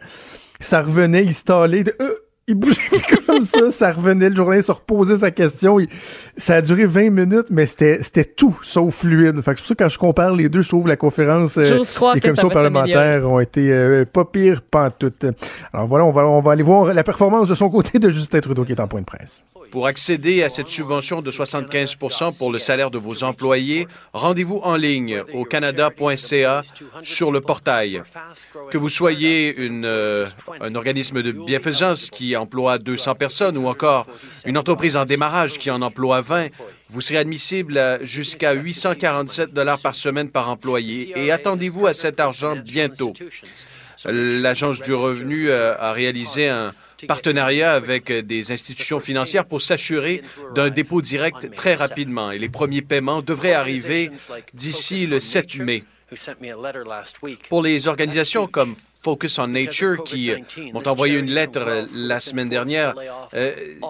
Ça revenait, il stallait. de- euh, il bougeait comme ça, ça revenait, le journaliste se reposait sa question. Il- ça a duré 20 minutes, mais c'était tout sauf fluide. Fait que c'est pour ça que quand je compare les deux, je trouve la conférence euh, ça commissions va parlementaires ont été euh, pas pires pantoute. Alors voilà, on va, on va aller voir la performance de son côté de Justin Trudeau qui est en point de presse. Pour accéder à cette subvention de 75 pour le salaire de vos employés, rendez-vous en ligne au canada.ca sur le portail. Que vous soyez euh, un organisme de bienfaisance qui emploie 200 personnes ou encore une entreprise en démarrage qui en emploie 20, vous serez admissible jusqu'à 847 dollars par semaine par employé et attendez-vous à cet argent bientôt. L'Agence du revenu euh, a réalisé un partenariat avec euh, des institutions financières pour s'assurer d'un dépôt direct très rapidement et les premiers paiements devraient arriver d'ici le 7 mai. Pour les organisations comme Focus on Nature qui euh, m'ont envoyé une lettre euh, la semaine dernière,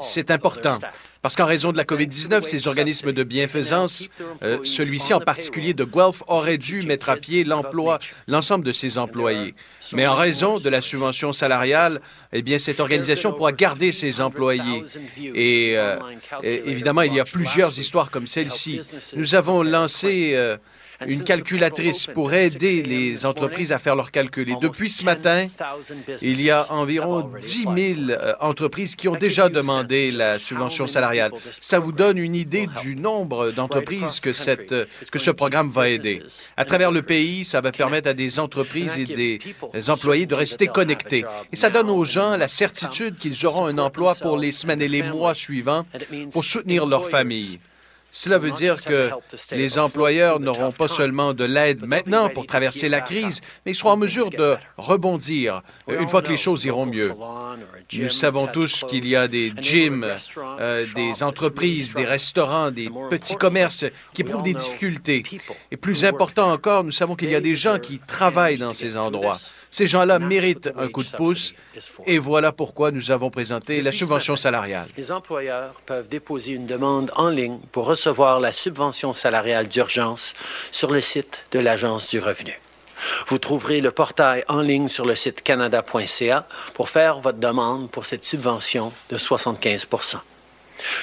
c'est important. Parce qu'en raison de la COVID-19, ces organismes de bienfaisance, euh, celui-ci en particulier de Guelph, aurait dû mettre à pied l'ensemble de ses employés. Mais en raison de la subvention salariale, eh bien, cette organisation pourra garder ses employés. Et euh, évidemment, il y a plusieurs histoires comme celle-ci. Nous avons lancé euh, une calculatrice pour aider les entreprises à faire leurs calculs. Et depuis ce matin, il y a environ 10 000 euh, entreprises qui ont déjà demandé la subvention salariale. Ça vous donne une idée du nombre d'entreprises que, cette, euh, que ce programme va aider. À travers le pays, ça va permettre à des entreprises et des employés de rester connectés. Et ça donne aux gens la certitude qu'ils auront un emploi pour les semaines et les mois suivants pour soutenir leur famille. Cela veut dire que les employeurs n'auront pas seulement de l'aide maintenant pour traverser la crise, mais ils seront en mesure de rebondir euh, une fois que les choses iront mieux. Nous savons tous qu'il y a des gyms, euh, des entreprises, des restaurants, des petits commerces qui éprouvent des difficultés. Et plus important encore, nous savons qu'il y a des gens qui travaillent dans ces endroits. Ces gens-là méritent un coup de pouce et voilà pourquoi nous avons présenté la subvention salariale. Les employeurs peuvent déposer une demande en ligne pour recevoir la subvention salariale d'urgence sur le site de l'Agence du revenu. Vous trouverez le portail en ligne sur le site canada.ca pour faire votre demande pour cette subvention de 75%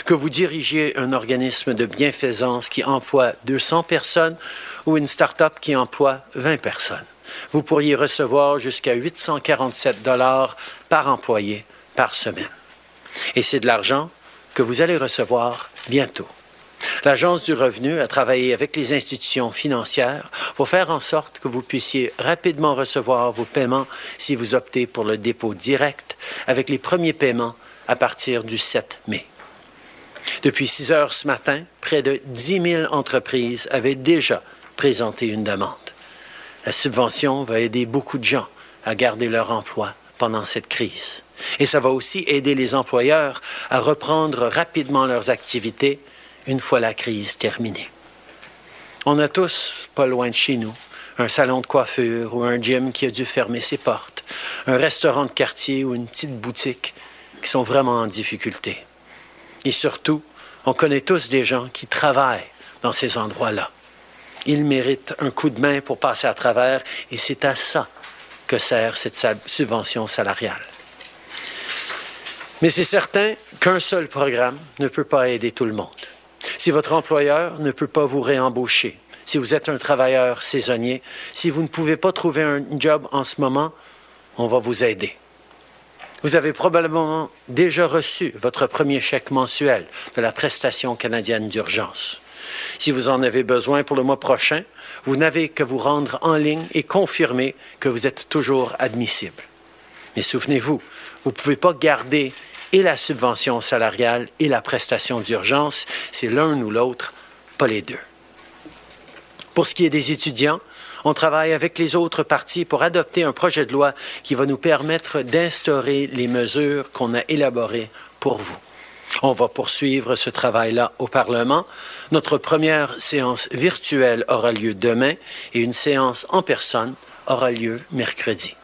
que vous dirigiez un organisme de bienfaisance qui emploie 200 personnes ou une start-up qui emploie 20 personnes. Vous pourriez recevoir jusqu'à 847 dollars par employé par semaine. Et c'est de l'argent que vous allez recevoir bientôt. L'Agence du revenu a travaillé avec les institutions financières pour faire en sorte que vous puissiez rapidement recevoir vos paiements si vous optez pour le dépôt direct avec les premiers paiements à partir du 7 mai. Depuis 6 heures ce matin, près de 10 000 entreprises avaient déjà présenté une demande. La subvention va aider beaucoup de gens à garder leur emploi pendant cette crise. Et ça va aussi aider les employeurs à reprendre rapidement leurs activités une fois la crise terminée. On a tous, pas loin de chez nous, un salon de coiffure ou un gym qui a dû fermer ses portes, un restaurant de quartier ou une petite boutique qui sont vraiment en difficulté. Et surtout, on connaît tous des gens qui travaillent dans ces endroits-là. Ils méritent un coup de main pour passer à travers et c'est à ça que sert cette subvention salariale. Mais c'est certain qu'un seul programme ne peut pas aider tout le monde. Si votre employeur ne peut pas vous réembaucher, si vous êtes un travailleur saisonnier, si vous ne pouvez pas trouver un job en ce moment, on va vous aider. Vous avez probablement déjà reçu votre premier chèque mensuel de la prestation canadienne d'urgence. Si vous en avez besoin pour le mois prochain, vous n'avez que vous rendre en ligne et confirmer que vous êtes toujours admissible. Mais souvenez-vous, vous ne pouvez pas garder et la subvention salariale et la prestation d'urgence, c'est l'un ou l'autre pas les deux. Pour ce qui est des étudiants, on travaille avec les autres partis pour adopter un projet de loi qui va nous permettre d'instaurer les mesures qu'on a élaborées pour vous. On va poursuivre ce travail-là au Parlement. Notre première séance virtuelle aura lieu demain et une séance en personne aura lieu mercredi.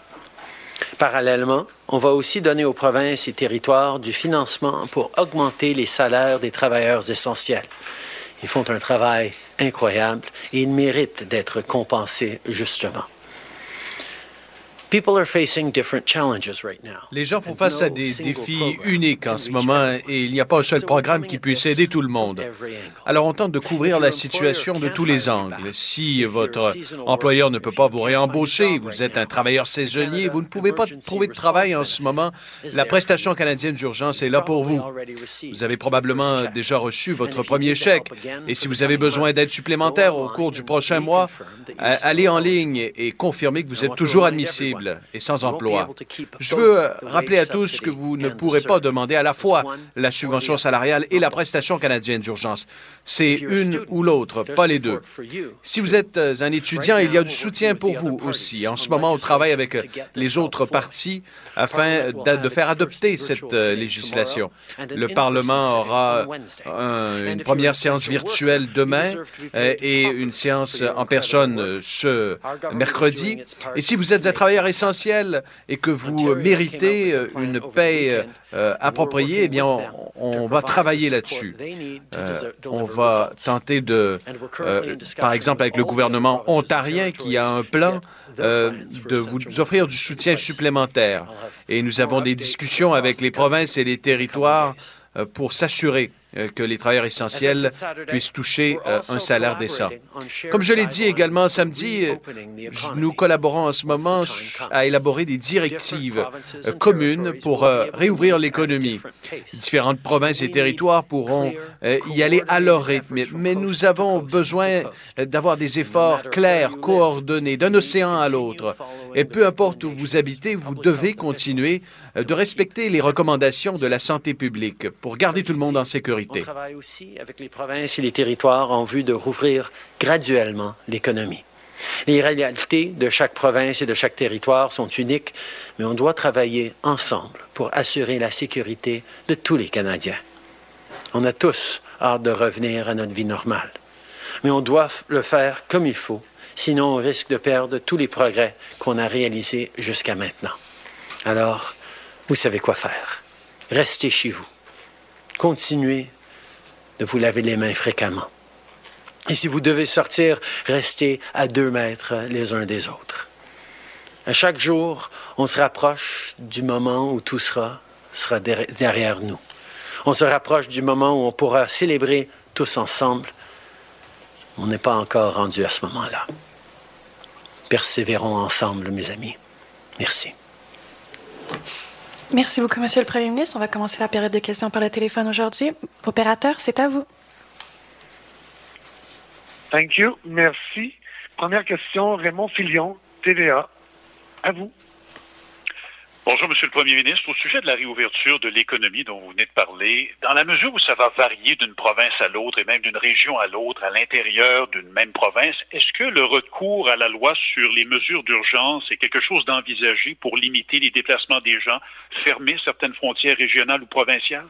Parallèlement, on va aussi donner aux provinces et territoires du financement pour augmenter les salaires des travailleurs essentiels. Ils font un travail incroyable et ils méritent d'être compensés justement. Les gens font face à des défis uniques en ce moment et il n'y a pas un seul programme qui puisse aider tout le monde. Alors on tente de couvrir la situation de tous les angles. Si votre employeur ne peut pas vous réembaucher, vous êtes un travailleur saisonnier, vous ne pouvez pas trouver de travail en ce moment, la prestation canadienne d'urgence est là pour vous. Vous avez probablement déjà reçu votre premier chèque. et si vous avez besoin d'aide supplémentaire au cours du prochain mois, allez en ligne et confirmez que vous êtes toujours admissible et sans emploi. Je veux euh, rappeler à tous que vous ne pourrez pas demander à la fois la subvention salariale et la prestation canadienne d'urgence. C'est une ou l'autre, pas les deux. Si vous êtes euh, un étudiant, il y a du soutien pour vous aussi. En ce moment, on travaille avec euh, les autres partis afin de, faire adopter cette législation. Le Parlement aura un- une première séance virtuelle demain et une séance en personne ce mercredi. Et si vous êtes un travailleur essentiel et que vous euh, méritez euh, une paie euh, appropriée, eh bien, on, on va travailler là-dessus. Euh, on va tenter de, euh, par exemple, avec le gouvernement ontarien qui a un plan de vous offrir du soutien supplémentaire. Et nous avons des discussions avec les provinces et les territoires pour s'assurer que les travailleurs essentiels puissent toucher euh, un salaire décent. Comme je l'ai dit également samedi, euh, nous collaborons en ce moment à élaborer des directives euh, communes pour euh, réouvrir l'économie. Différentes provinces et territoires pourront euh, y aller à leur rythme, mais nous avons besoin euh, d'avoir des efforts clairs, coordonnés, d'un océan à l'autre. Et peu importe où vous habitez, vous devez continuer euh, de respecter les recommandations de la santé publique pour garder tout le monde en sécurité. On travaille aussi avec les provinces et les territoires en vue de rouvrir graduellement l'économie. Les réalités de chaque province et de chaque territoire sont uniques, mais on doit travailler ensemble pour assurer la sécurité de tous les Canadiens. On a tous hâte de revenir à notre vie normale, mais on doit le faire comme il faut, sinon on risque de perdre tous les progrès qu'on a réalisés jusqu'à maintenant. Alors, vous savez quoi faire. Restez chez vous. Continuez de vous laver les mains fréquemment. Et si vous devez sortir, restez à deux mètres les uns des autres. À chaque jour, on se rapproche du moment où tout sera, sera der- derrière nous. On se rapproche du moment où on pourra célébrer tous ensemble. On n'est pas encore rendu à ce moment-là. Persévérons ensemble, mes amis. Merci. Merci beaucoup, Monsieur le Premier ministre. On va commencer la période de questions par le téléphone aujourd'hui. Opérateur, c'est à vous. Thank you. Merci. Première question, Raymond Filion, TVA. À vous. Bonjour, Monsieur le Premier ministre. Au sujet de la réouverture de l'économie dont vous venez de parler, dans la mesure où ça va varier d'une province à l'autre et même d'une région à l'autre à l'intérieur d'une même province, est-ce que le recours à la loi sur les mesures d'urgence est quelque chose d'envisagé pour limiter les déplacements des gens, fermer certaines frontières régionales ou provinciales?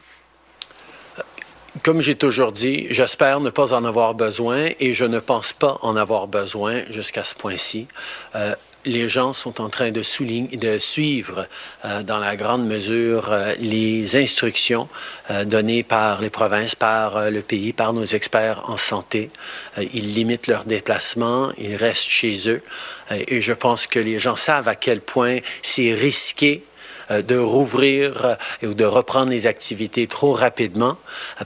Comme j'ai toujours dit, j'espère ne pas en avoir besoin et je ne pense pas en avoir besoin jusqu'à ce point-ci. Euh, les gens sont en train de, suivre euh, dans la grande mesure euh, les instructions euh, données par les provinces, par le pays, par nos experts en santé. Ils limitent leurs déplacements, ils restent chez eux et je pense que les gens savent à quel point c'est risqué de rouvrir ou de reprendre les activités trop rapidement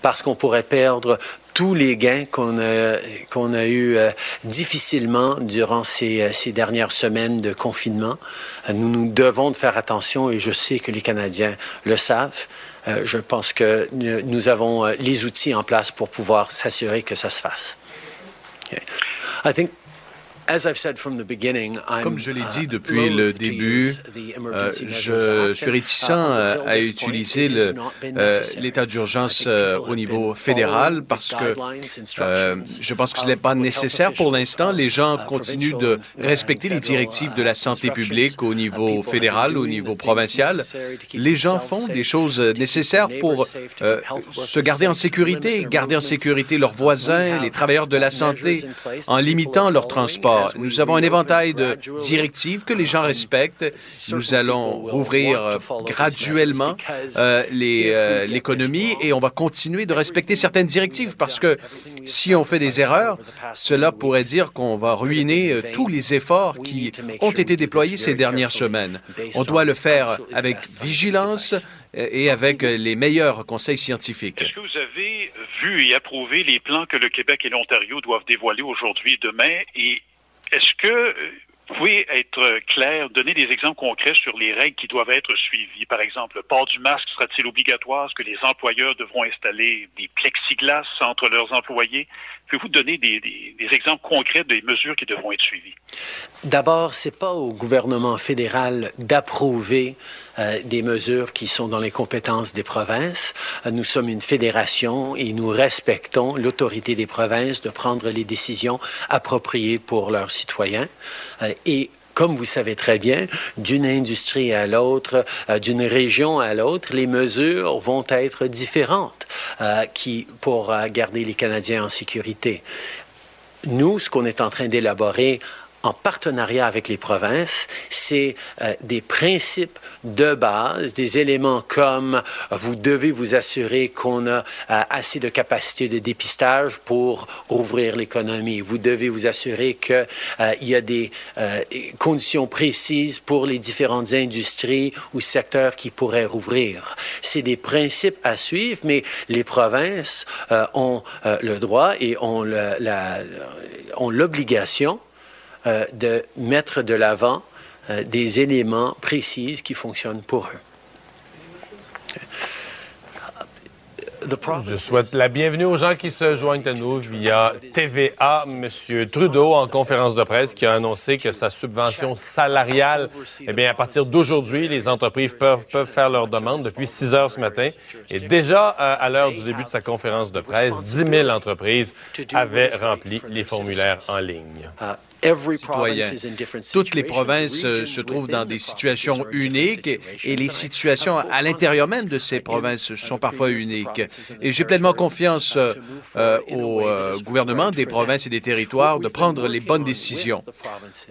parce qu'on pourrait perdre tous les gains qu'on a, qu'on a eu euh, difficilement durant ces, euh, ces dernières semaines de confinement. Euh, nous nous devons de faire attention et je sais que les Canadiens le savent. Je pense que nous avons les outils en place pour pouvoir s'assurer que ça se fasse. Comme je l'ai dit depuis le début, euh, je suis réticent euh, à utiliser euh, l'état d'urgence euh, au niveau fédéral parce que euh, je pense que ce n'est pas nécessaire pour l'instant. Les gens continuent de respecter les directives de la santé publique au niveau fédéral, au niveau provincial. Les gens font des choses nécessaires pour euh, se garder en sécurité, garder en sécurité leurs voisins, les travailleurs de la santé, en limitant leur transport. Nous avons un éventail de directives que les gens respectent. Nous allons rouvrir euh, graduellement euh, les, euh, l'économie et on va continuer de respecter certaines directives parce que si on fait des erreurs, cela pourrait dire qu'on va ruiner tous les efforts qui ont été déployés ces dernières semaines. On doit le faire avec vigilance et avec les meilleurs conseils scientifiques. Est-ce que vous avez vu et approuvé les plans que le Québec et l'Ontario doivent dévoiler aujourd'hui et demain? Et est-ce que vous pouvez être clair, donner des exemples concrets sur les règles qui doivent être suivies? Par exemple, le port du masque sera-t-il obligatoire? Est-ce que les employeurs devront installer des plexiglas entre leurs employés? Pouvez-vous donner des, exemples concrets des mesures qui devront être suivies? D'abord, c'est pas au gouvernement fédéral d'approuver euh, des mesures qui sont dans les compétences des provinces. Euh, nous sommes une fédération et nous respectons l'autorité des provinces de prendre les décisions appropriées pour leurs citoyens. Euh, et comme vous savez très bien, d'une industrie à l'autre, euh, d'une région à l'autre, les mesures vont être différentes euh, qui, pour euh, garder les Canadiens en sécurité. Nous, ce qu'on est en train d'élaborer en partenariat avec les provinces, c'est euh, des principes de base, des éléments comme euh, vous devez vous assurer qu'on a euh, assez de capacité de dépistage pour rouvrir l'économie. Vous devez vous assurer qu'il y a des euh, conditions précises pour les différentes industries ou secteurs qui pourraient rouvrir. C'est des principes à suivre, mais les provinces euh, ont euh, le droit et ont l'obligation euh, de mettre de l'avant euh, des éléments précis qui fonctionnent pour eux. Je souhaite la bienvenue aux gens qui se joignent à nous via TVA. Monsieur Trudeau, en conférence de presse, qui a annoncé que sa subvention salariale, eh bien, à partir d'aujourd'hui, les entreprises peuvent, peuvent faire leur demande depuis 6 heures ce matin. Et déjà, euh, à l'heure du début de sa conférence de presse, 10 000 entreprises avaient rempli les formulaires en ligne. Citoyens. Toutes les provinces se trouvent dans des situations uniques et, les situations à l'intérieur même de ces provinces sont parfois uniques. Et j'ai pleinement confiance euh, au euh, gouvernement des provinces et des territoires de prendre les bonnes décisions.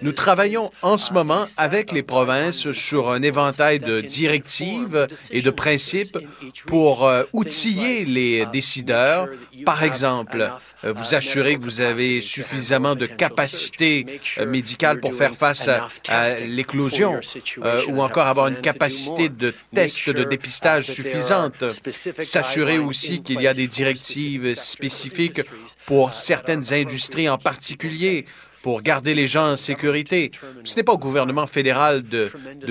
Nous travaillons en ce moment avec les provinces sur un éventail de directives et de principes pour euh, outiller les décideurs. Par exemple, vous assurer que vous avez suffisamment de capacité euh, médicale pour faire face à, à l'éclosion euh, ou encore avoir une capacité de test de dépistage suffisante. S'assurer aussi qu'il y a des directives spécifiques pour certaines industries en particulier pour garder les gens en sécurité. Ce n'est pas au gouvernement fédéral de,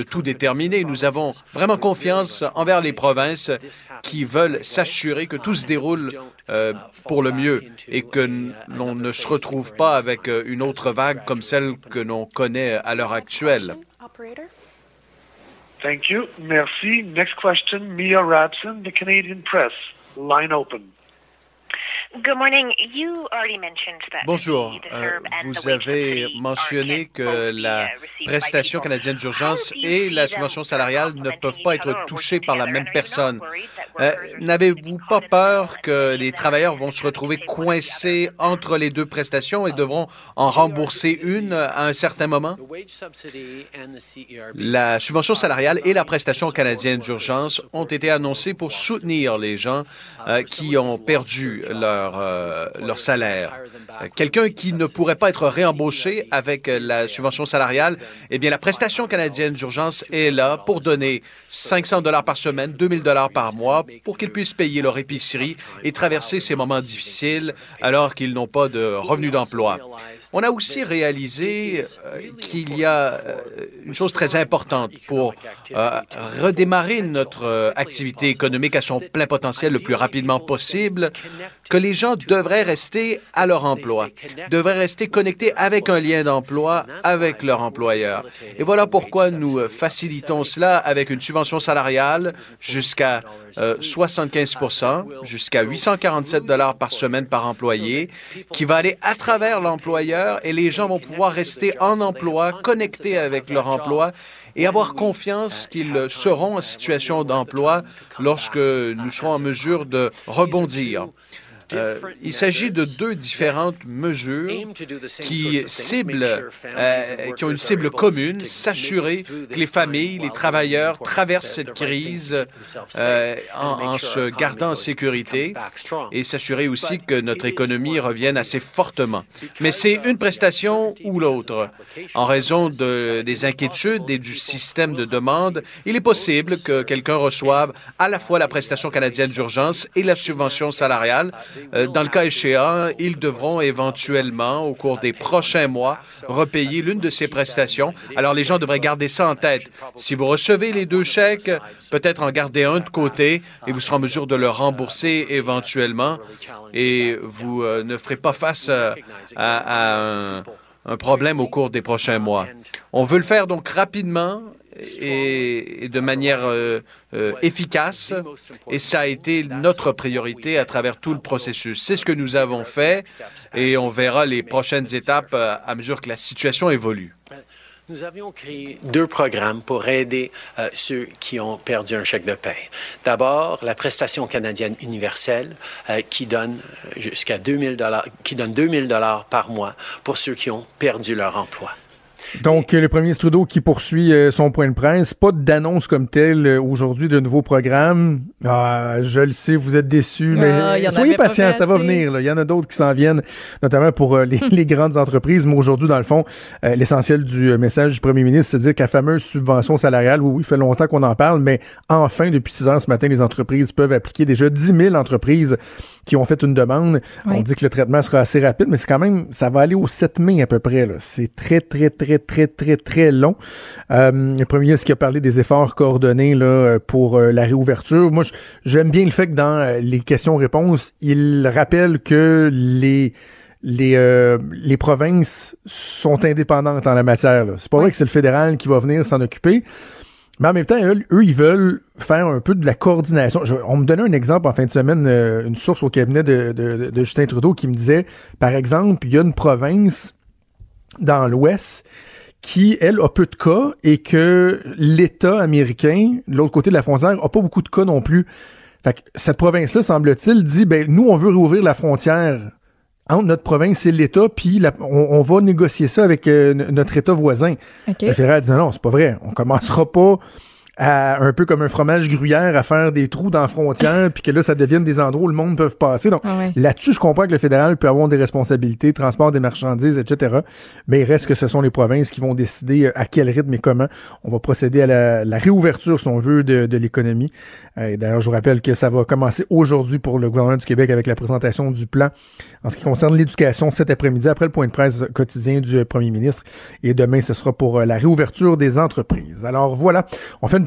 tout déterminer. Nous avons vraiment confiance envers les provinces qui veulent s'assurer que tout se déroule euh, pour le mieux et que l'on ne se retrouve pas avec euh, une autre vague comme celle que l'on connaît à l'heure actuelle. Merci. Next question, Mia Rabson, the Canadian Press. Line open. Bonjour. Euh, vous avez mentionné que la prestation canadienne d'urgence et la subvention salariale ne peuvent pas être touchées par la même personne. Euh, N'avez-vous pas peur que les travailleurs vont se retrouver coincés entre les deux prestations et devront en rembourser une à un certain moment? La subvention salariale et la prestation canadienne d'urgence ont été annoncées pour soutenir les gens euh, qui ont perdu leur, euh, leur salaire. Quelqu'un qui ne pourrait pas être réembauché avec euh, la subvention salariale, eh bien, la prestation canadienne d'urgence est là pour donner 500 dollars par semaine, 2000 dollars par mois pour qu'ils puissent payer leur épicerie et traverser ces moments difficiles alors qu'ils n'ont pas de revenus d'emploi. On a aussi réalisé euh, qu'il y a une chose très importante pour redémarrer notre activité économique à son plein potentiel le plus rapidement possible, que les gens devraient rester à leur emploi, devraient rester connectés avec un lien d'emploi avec leur employeur. Et voilà pourquoi nous facilitons cela avec une subvention salariale jusqu'à euh, 75% jusqu'à 847 dollars par semaine par employé, qui va aller à travers l'employeur et les gens vont pouvoir rester en emploi, connectés avec leur emploi et avoir confiance qu'ils seront en situation d'emploi lorsque nous serons en mesure de rebondir. Euh, il s'agit de deux différentes mesures qui ciblent, euh, qui ont une cible commune, s'assurer que les familles, les travailleurs traversent cette crise euh, en, en se gardant en sécurité et s'assurer aussi que notre économie revienne assez fortement. Mais c'est une prestation ou l'autre. En raison de, des inquiétudes et du système de demande, il est possible que quelqu'un reçoive à la fois la prestation canadienne d'urgence et la subvention salariale. Euh, Dans le cas échéant, ils devront éventuellement, au cours des prochains mois, repayer l'une de ces prestations. Alors, les gens devraient garder ça en tête. Si vous recevez les deux chèques, peut-être en garder un de côté et vous serez en mesure de le rembourser éventuellement et vous euh, ne ferez pas face euh, à, un problème au cours des prochains mois. On veut le faire donc rapidement et, de manière euh, euh, efficace, et ça a été notre priorité à travers tout le processus. C'est ce que nous avons fait, et on verra les prochaines étapes euh, à mesure que la situation évolue. Nous avions créé deux programmes pour aider ceux qui ont perdu un chèque de paie. D'abord, la prestation canadienne universelle qui donne jusqu'à 2000 dollars, qui donne 2000 dollars par mois pour ceux qui ont perdu leur emploi. Donc, euh, le premier ministre Trudeau qui poursuit euh, son point de presse. Pas d'annonce comme telle euh, aujourd'hui de nouveaux programmes. Ah, je le sais, vous êtes déçus, mais Ah, soyez patients, ça va venir. là. Il y en a d'autres qui s'en viennent, notamment pour euh, les, les grandes entreprises. Mais aujourd'hui, dans le fond, euh, l'essentiel du message du premier ministre, c'est de dire que la fameuse subvention salariale, oui, oui, il fait longtemps qu'on en parle, mais enfin, depuis 6 heures ce matin, les entreprises peuvent appliquer déjà 10 000 entreprises qui ont fait une demande. On dit que le traitement sera assez rapide, mais c'est quand même, ça va aller au 7 mai à peu près. C'est très, très, très, très, très, très long. Euh, le premier ministre qui a parlé des efforts coordonnés là, pour euh, la réouverture. Moi, j'aime bien le fait que dans euh, les questions-réponses, il rappelle que les les, euh, les provinces sont indépendantes en la matière. C'est pas vrai que c'est le fédéral qui va venir s'en occuper. Mais en même temps, eux, eux, ils veulent faire un peu de la coordination. Je- on me donnait un exemple en fin de semaine, euh, une source au cabinet de, de- de Justin Trudeau qui me disait, par exemple, il y a une province dans l'Ouest qui, elle, a peu de cas et que l'État américain, de l'autre côté de la frontière, a pas beaucoup de cas non plus. Fait que cette province-là, semble-t-il, dit, ben, nous, on veut réouvrir la frontière entre notre province et l'État, puis on, on va négocier ça avec euh, notre État voisin. OK. Le fédéral dit non, non, c'est pas vrai. On commencera pas à, un peu comme un fromage gruyère à faire des trous dans la frontière, puis que là, ça devienne des endroits où le monde peut passer. Donc, Ah ouais. là-dessus, je comprends que le fédéral peut avoir des responsabilités, transport des marchandises, etc. Mais il reste que ce sont les provinces qui vont décider euh, à quel rythme et comment on va procéder à la, la réouverture, si on veut, de, de l'économie. Euh, et D'ailleurs, je vous rappelle que ça va commencer aujourd'hui pour le gouvernement du Québec avec la présentation du plan en ce qui concerne l'éducation cet après-midi, après le point de presse quotidien du euh, premier ministre. Et demain, ce sera pour euh, la réouverture des entreprises. Alors voilà, on fait une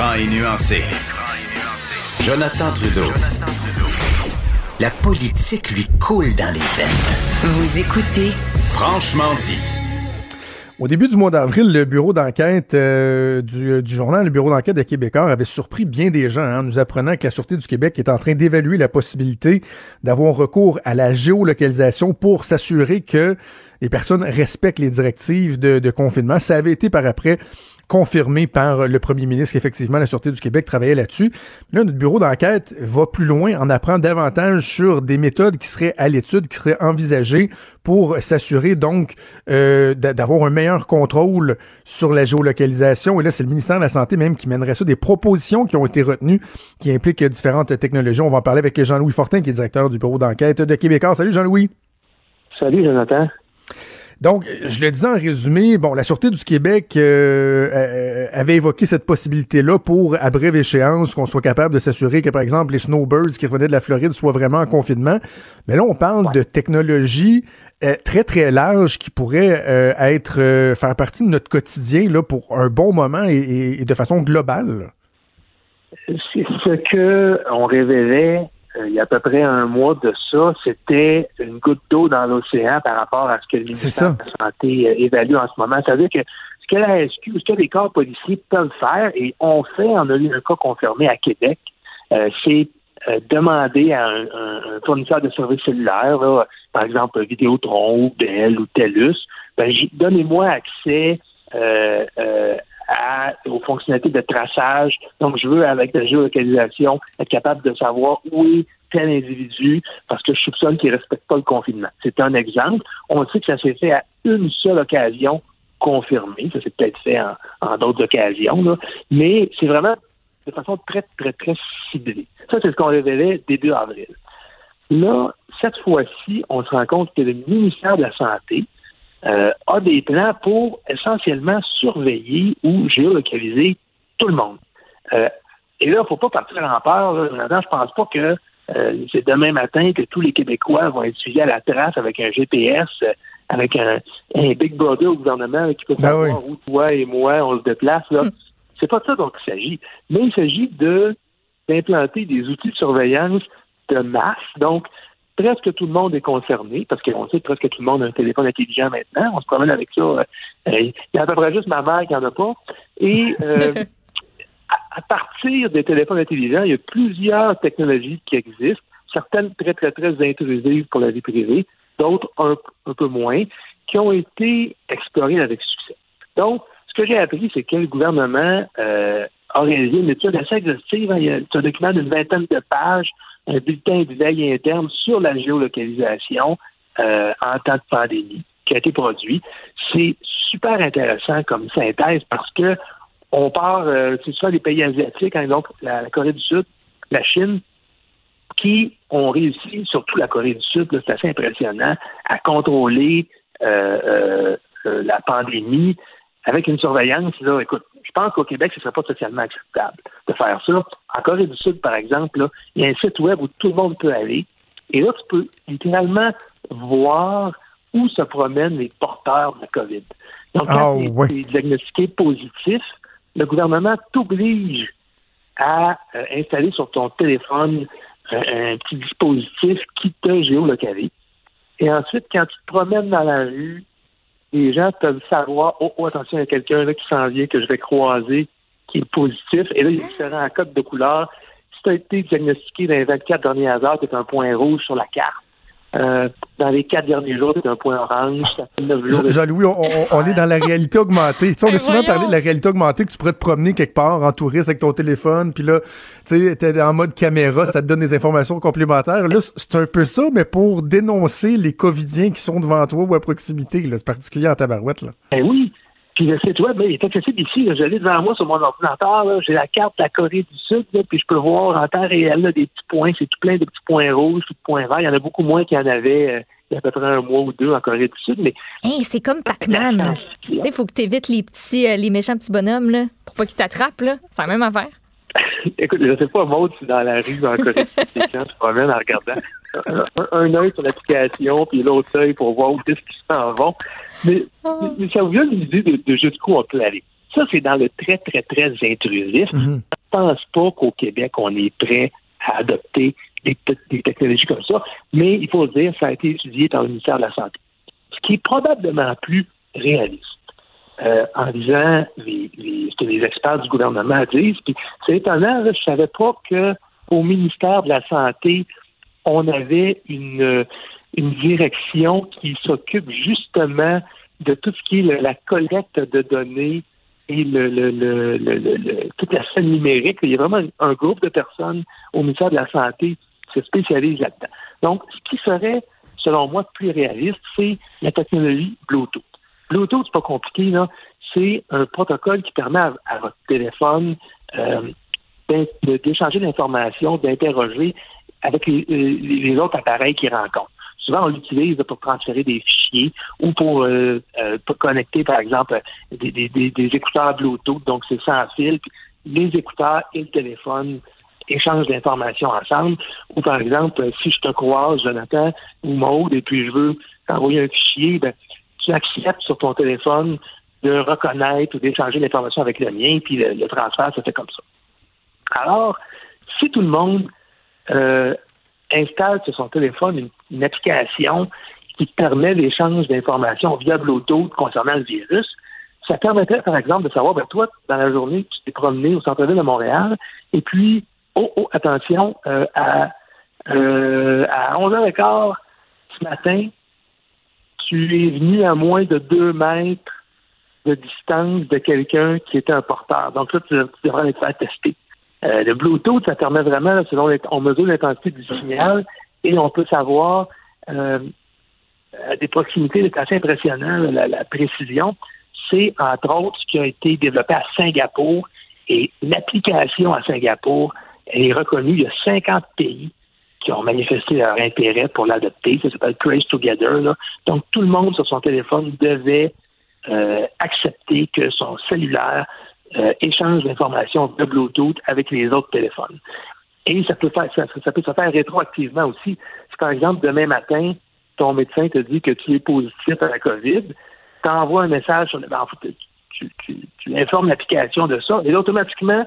Franc et nuancé. Jonathan Trudeau. La politique lui coule dans les veines. Vous écoutez Franchement dit. Au début du mois d'avril, le bureau d'enquête euh, du, du journal, le bureau d'enquête de Québécois, avait surpris bien des gens hein, en nous apprenant que la Sûreté du Québec est en train d'évaluer la possibilité d'avoir recours à la géolocalisation pour s'assurer que les personnes respectent les directives de, de confinement. Ça avait été par après confirmé par le premier ministre qu'effectivement la Sûreté du Québec travaillait là-dessus. Là, notre bureau d'enquête va plus loin, en apprend davantage sur des méthodes qui seraient à l'étude, qui seraient envisagées pour s'assurer donc euh, d'a- d'avoir un meilleur contrôle sur la géolocalisation. Et là, c'est le ministère de la Santé même qui mènerait ça, des propositions qui ont été retenues, qui impliquent différentes technologies. On va en parler avec Jean-Louis Fortin, qui est directeur du bureau d'enquête de Québécois. Salut Jean-Louis. Salut Jonathan. Donc, je le disais en résumé, bon, la Sûreté du Québec euh, euh, avait évoqué cette possibilité-là pour, à brève échéance, qu'on soit capable de s'assurer que, par exemple, les snowbirds qui revenaient de la Floride soient vraiment en confinement. Mais là, on parle de technologies euh, très, très larges qui pourraient euh, être euh, faire partie de notre quotidien là, pour un bon moment et, et- et de façon globale. C'est ce que on révélait euh, il y a à peu près un mois de ça, c'était une goutte d'eau dans l'océan par rapport à ce que le ministère de la Santé euh, évalue en ce moment. C'est-à-dire que ce que la SQ, ce que les corps policiers peuvent faire, et on fait, on a eu un cas confirmé à Québec, euh, c'est demander à un, un- un fournisseur de services cellulaires, là, par exemple Vidéotron ou Bell ou TELUS, ben, donnez-moi accès euh, euh, aux fonctionnalités de traçage. Donc, je veux, avec la géolocalisation, être capable de savoir où est tel individu parce que je soupçonne qu'il ne respecte pas le confinement. C'est un exemple. On sait que ça s'est fait à une seule occasion confirmée. Ça s'est peut-être fait en, d'autres occasions, mais c'est vraiment de façon très, très, très ciblée. Ça, c'est ce qu'on révélait début avril. Là, cette fois-ci, on se rend compte que le ministère de la Santé euh, a des plans pour essentiellement surveiller ou géolocaliser tout le monde. Euh, et là, il ne faut pas partir en peur. là. Je pense pas que euh, c'est demain matin que tous les Québécois vont être suivis à la trace avec un GPS, euh, avec un, un Big Brother au gouvernement là, qui peut Ben savoir où toi et moi on se déplace. Là. C'est pas de ça dont il s'agit. Mais il s'agit de d'implanter des outils de surveillance de masse. Donc, presque tout le monde est concerné, parce qu'on sait que presque tout le monde a un téléphone intelligent maintenant. On se promène avec ça. euh, Il y a à peu près juste ma mère qui n'en a pas. Et euh, à, à partir des téléphones intelligents, il y a plusieurs technologies qui existent, certaines très, très, très intrusives pour la vie privée, d'autres un, un peu moins, qui ont été explorées avec succès. Donc, ce que j'ai appris, c'est que le gouvernement euh, a réalisé une étude assez exhaustive. hein. Il y a un document d'une vingtaine de pages, un bulletin veille interne sur la géolocalisation euh, en temps de pandémie qui a été produit. C'est super intéressant comme synthèse parce que on part, euh, c'est souvent des pays asiatiques, hein, donc la, Corée du Sud, la Chine, qui ont réussi, surtout la Corée du Sud, c'est assez impressionnant, à contrôler euh, euh, la pandémie avec une surveillance. Écoute, je pense qu'au Québec, ce ne serait pas socialement acceptable de faire ça. En Corée du Sud, par exemple, il y a un site web où tout le monde peut aller. Et là, tu peux littéralement voir où se promènent les porteurs de la COVID. Donc, quand Ah, tu ouais. es diagnostiqué positif, le gouvernement t'oblige à euh, installer sur ton téléphone euh, un petit dispositif qui te géolocalise. Et ensuite, quand tu te promènes dans la rue, les gens peuvent savoir, oh, oh, attention, il y a quelqu'un là qui s'en vient, que je vais croiser, qui est positif. Et là, il y a différents codes de couleur. Si tu as été diagnostiqué dans les 24 dernières heures, tu un point rouge sur la carte. Euh, dans les quatre derniers jours, es un point orange. Ça fait neuf jours. Jean-Louis, on, on- on est dans la réalité augmentée. Tu sais, on a Ben souvent voyons. parlé de la réalité augmentée que tu pourrais te promener quelque part en touriste avec ton téléphone, puis là, tu sais, t'es en mode caméra, ça te donne des informations complémentaires. Là, c'est un peu ça, mais pour dénoncer les covidiens qui sont devant toi ou à proximité. là. C'est particulier en tabarouette. Là. Ben oui. Puis le site web, il est accessible ici. là. Je l'ai devant moi sur mon ordinateur. J'ai la carte de la Corée du Sud, là, puis je peux voir en temps réel là, des petits points. C'est tout plein de petits points rouges, tout de points verts. Il y en a beaucoup moins qu'il y en avait euh, il y a à peu près un mois ou deux en Corée du Sud. Mais Hey, c'est comme Pac-Man. Il faut que tu évites les petits, euh, les méchants petits bonhommes, là, pour pas qu'ils t'attrapent, là. C'est la même affaire. écoute, je sais pas, Maud, si dans la rue en Corée du Sud, tu te promènes en regardant un, œil sur l'application, puis l'autre œil pour voir où est-ce qu'ils s'en vont. Mais, mais- mais ça vous donne une idée de, de jusqu'où on peut aller. Ça, c'est dans le très, très, très intrusif. Je ne pense pas qu'au Québec, on est prêt à adopter des, te- des technologies comme ça, mais il faut le dire, ça a été étudié par le ministère de la Santé. Ce qui est probablement plus réaliste. Euh, en disant les, les, ce que les experts du gouvernement disent. Puis c'est étonnant, là, je savais pas que au ministère de la Santé, on avait une, une direction qui s'occupe justement de tout ce qui est la collecte de données et le, le, le, toute la scène numérique. Il y a vraiment un groupe de personnes au ministère de la Santé qui se spécialise là-dedans. Donc, ce qui serait, selon moi, plus réaliste, c'est la technologie Bluetooth. Bluetooth, c'est pas compliqué, là. C'est un protocole qui permet à, votre téléphone euh, d'échanger l'information, d'interroger avec les, les- les autres appareils qu'il rencontre. Souvent, on l'utilise pour transférer des fichiers ou pour, euh, euh, pour connecter, par exemple, des, des- des- écouteurs Bluetooth, donc c'est sans fil. Les écouteurs et le téléphone échangent l'information ensemble. Ou par exemple, euh, si je te croise, Jonathan ou Maude, et puis je veux t'envoyer un fichier, ben, tu acceptes sur ton téléphone de reconnaître ou d'échanger l'information avec le mien, puis le, le transfert se fait comme ça. Alors, si tout le monde euh, installe sur son téléphone une, application qui permet l'échange d'informations via Bluetooth concernant le virus, ça permettrait, par exemple, de savoir, ben, toi, dans la journée, tu t'es promené au centre-ville de Montréal, et puis, oh, oh, attention, euh, à, euh, à 11h15 ce matin, tu es venu à moins de deux mètres de distance de quelqu'un qui était un porteur. Donc là, tu, tu devrais être fait tester. Euh, le Bluetooth, ça permet vraiment, selon les- on mesure l'intensité du signal et on peut savoir euh, à des proximités, c'est assez impressionnant, la, la précision. C'est entre autres ce qui a été développé à Singapour et l'application à Singapour, elle est reconnue. Il y a 50 pays qui ont manifesté leur intérêt pour l'adopter. Ça s'appelle Trace Together. là. Donc, tout le monde sur son téléphone devait euh, accepter que son cellulaire euh, échange l'information de Bluetooth avec les autres téléphones. Et ça peut, faire, ça, ça peut se faire rétroactivement aussi. Si, par exemple, demain matin, ton médecin te dit que tu es positif à la COVID, tu envoies un message sur le. ben, tu, tu, tu informes l'application de ça, et là, automatiquement,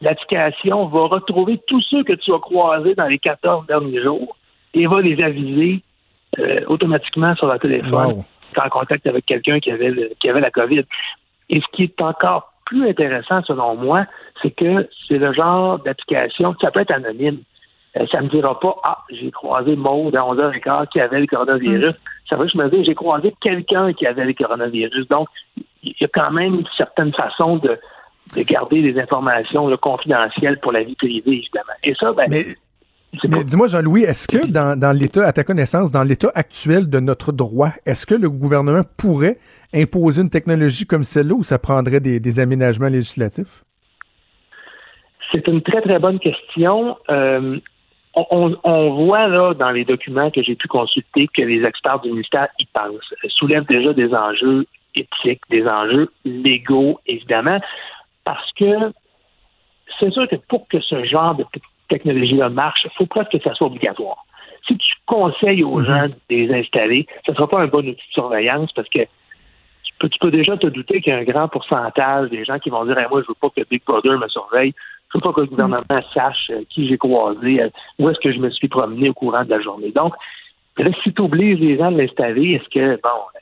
l'application va retrouver tous ceux que tu as croisés dans les 14 derniers jours et va les aviser euh, automatiquement sur leur téléphone Wow. en contact avec quelqu'un qui avait le- qui avait la COVID. Et ce qui est encore plus intéressant selon moi, c'est que c'est le genre d'application, ça peut être anonyme. Euh, ça me dira pas, ah, j'ai croisé Maud à 11h15 qui avait le coronavirus. Ça veut juste me dire, j'ai croisé quelqu'un qui avait le coronavirus. Donc, il y a quand même une certaine façon de, de garder les informations là, confidentielles pour la vie privée, évidemment. Et ça, ben, Mais, mais dis-moi, Jean-Louis, est-ce que dans, dans l'état, à ta connaissance, dans l'état actuel de notre droit, est-ce que le gouvernement pourrait imposer une technologie comme celle-là ou ça prendrait des, des aménagements législatifs? C'est une très, très bonne question. Euh, on, voit là dans les documents que j'ai pu consulter que les experts du ministère y pensent, soulèvent déjà des enjeux éthiques, des enjeux légaux, évidemment, parce que c'est sûr que pour que ce genre de technologie-là marche, il faut presque que ça soit obligatoire. Si tu conseilles aux gens de les installer, ce ne sera pas un bon outil de surveillance parce que tu peux, tu peux déjà te douter qu'il y a un grand pourcentage des gens qui vont dire Hey, Moi, je veux pas que Big Brother me surveille. Je veux pas que le gouvernement sache euh, qui j'ai croisé, euh, où est-ce que je me suis promené au courant de la journée. Donc, là, si tu obliges les gens à l'installer, est-ce que, bon,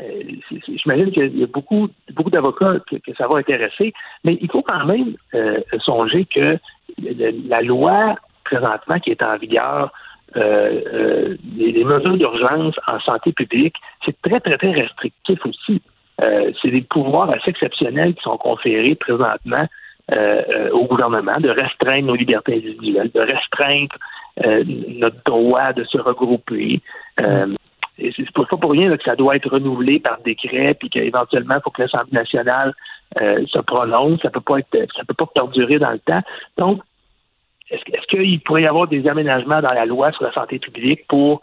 euh, j'imagine qu'il y a beaucoup, beaucoup d'avocats que, que ça va intéresser, mais il faut quand même euh, songer que la loi présentement qui est en vigueur, euh, euh, les, mesures d'urgence en santé publique, c'est très, très, très restrictif aussi. Euh, c'est des pouvoirs assez exceptionnels qui sont conférés présentement euh, euh, au gouvernement de restreindre nos libertés individuelles, de restreindre euh, notre droit de se regrouper. C'est pas pour rien que ça doit être renouvelé par décret, puis qu'éventuellement, il faut que l'Assemblée nationale euh, se prononce. Ça peut pas être, ça peut pas perdurer dans le temps. Donc, est-ce, est-ce qu'il pourrait y avoir des aménagements dans la loi sur la santé publique pour,